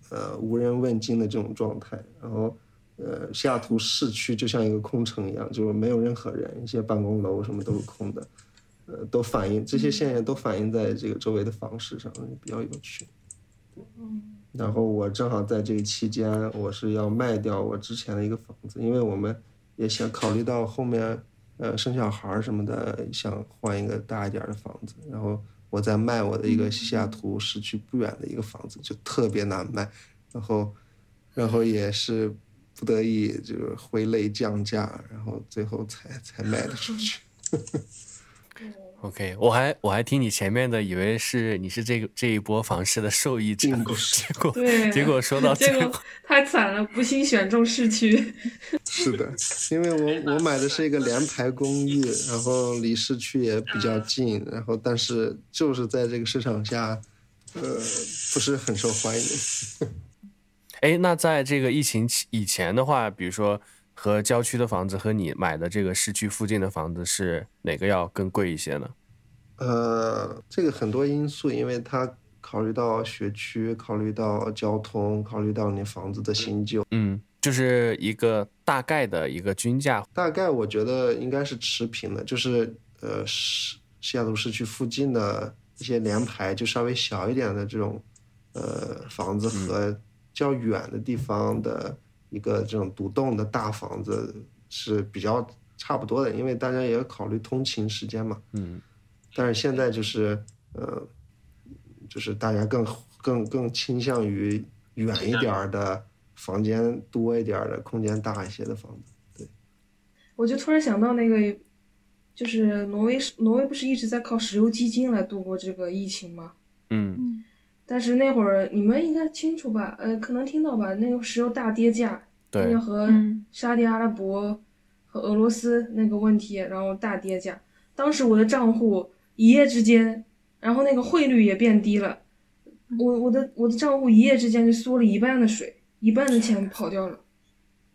呃无人问津的这种状态，然后。呃，西雅图市区就像一个空城一样，就是没有任何人，一些办公楼什么都是空的，呃，都反映这些现象都反映在这个周围的房市上，比较有趣。然后我正好在这个期间，我是要卖掉我之前的一个房子，因为我们也想考虑到后面呃生小孩儿什么的，想换一个大一点儿的房子，然后我在卖我的一个西雅图市区不远的一个房子，就特别难卖，然后然后也是不得已就是挥泪降价，然后最后才才卖了出去。OK，我还我还听你前面的，以为是你是这个这一波房市的受益者结果结果说到 结果最后，太惨了，不幸选中市区。是的，因为我我买的是一个联排公寓，然后离市区也比较近，然后但是就是在这个市场下，呃，不是很受欢迎。哎，那在这个疫情期以前的话，比如说和郊区的房子和你买的这个市区附近的房子是哪个要更贵一些呢？呃，这个很多因素，因为它考虑到学区，考虑到交通，考虑到你房子的新旧，嗯，就是一个大概的一个均价。大概我觉得应该是持平的，就是呃，西西雅图市区附近的一些联排就稍微小一点的这种呃房子和较远的地方的一个这种独栋的大房子是比较差不多的，因为大家也要考虑通勤时间嘛。嗯，但是现在就是呃，就是大家更更更倾向于远一点儿的房间多一点儿的空间大一些的房子。对我就突然想到那个，就是挪威，挪威不是一直在靠石油基金来度过这个疫情吗？嗯但是那会儿你们应该清楚吧？呃，可能听到吧？那个石油大跌价，那对个，和嗯沙特阿拉伯和俄罗斯那个问题，然后大跌价。当时我的账户一夜之间，然后那个汇率也变低了，我我的我的账户一夜之间就缩了一半的水，一半的钱跑掉了。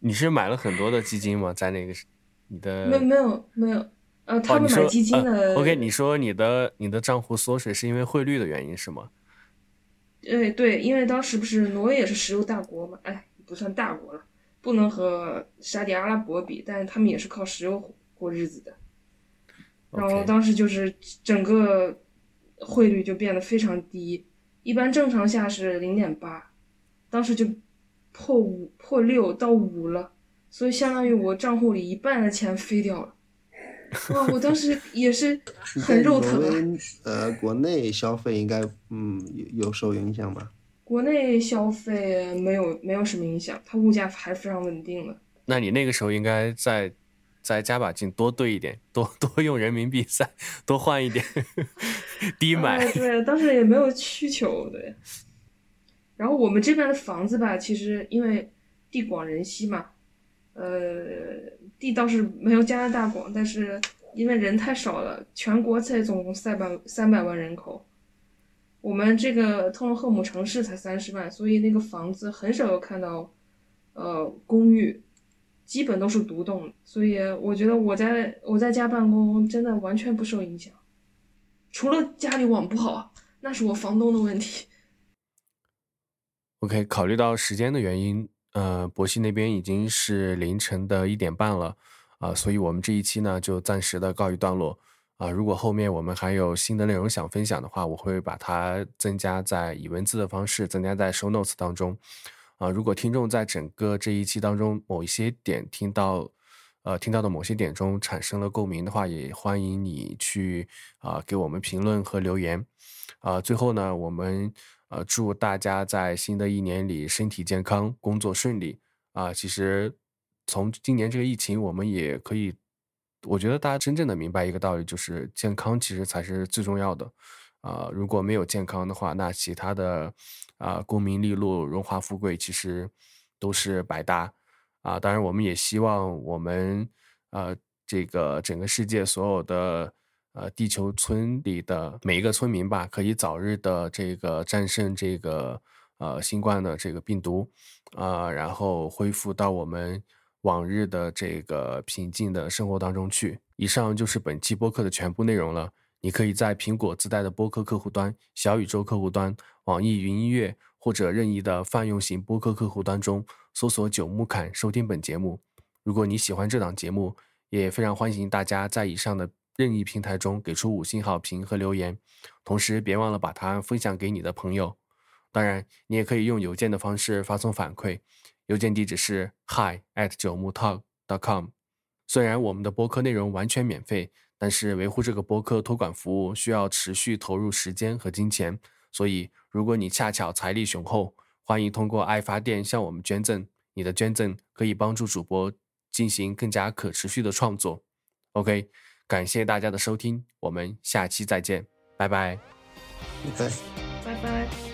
你是买了很多的基金吗？在那个是你的没没有没有，呃，他们买基金的、呃、OK，你说你的你的账户缩水是因为汇率的原因是吗？对对，因为当时不是挪威也是石油大国嘛，哎，不算大国了，不能和沙特阿拉伯比，但是他们也是靠石油过日子的。然后当时就是整个汇率就变得非常低，一般正常下是零点八，当时就破五破六到五了，所以相当于我账户里一半的钱飞掉了。哇，我当时也是很肉疼啊。呃，国内消费应该嗯有有受影响吧？国内消费没有没有什么影响，它物价还是非常稳定的。那你那个时候应该再再加把劲，多兑一点，多多用人民币再多换一点，低买。哎对，当时也没有需求，对。然后我们这边的房子吧，其实因为地广人稀嘛，呃，地倒是没有加拿大广，但是因为人太少了，全国才总共三百三百万人口，我们这个特隆赫姆城市才三十万，所以那个房子很少有看到，呃，公寓，基本都是独栋，所以我觉得我在我在家办公真的完全不受影响，除了家里网不好，那是我房东的问题。OK，考虑到时间的原因，呃，博西那边已经是凌晨的一点半了，啊、所以我们这一期呢就暂时的告一段落。啊、如果后面我们还有新的内容想分享的话，我会把它增加在以文字的方式增加在 show notes 当中。啊、如果听众在整个这一期当中某一些点听到，呃，听到的某些点中产生了共鸣的话，也欢迎你去啊、给我们评论和留言。啊、最后呢，我们呃祝大家在新的一年里身体健康，工作顺利啊、其实从今年这个疫情，我们也可以，我觉得大家真正的明白一个道理，就是健康其实才是最重要的。啊、如果没有健康的话，那其他的啊、功名利禄、荣华富贵其实都是白搭。啊，当然，我们也希望我们呃这个整个世界所有的呃地球村里的每一个村民吧，可以早日的这个战胜这个呃新冠的这个病毒，啊、然后恢复到我们往日的这个平静的生活当中去。以上就是本期播客的全部内容了。你可以在苹果自带的播客客户端、小宇宙客户端、网易云音乐或者任意的泛用型播客客户端中搜索“九木侃”收听本节目。如果你喜欢这档节目，也非常欢迎大家在以上的任意平台中给出五星好评和留言，同时别忘了把它分享给你的朋友。当然，你也可以用邮件的方式发送反馈，邮件地址是 hi at 九木 talk dot com。虽然我们的播客内容完全免费，但是维护这个播客托管服务需要持续投入时间和金钱，所以如果你恰巧财力雄厚，欢迎通过爱发电向我们捐赠。你的捐赠可以帮助主播进行更加可持续的创作。OK，感谢大家的收听，我们下期再见，拜拜。对。拜拜。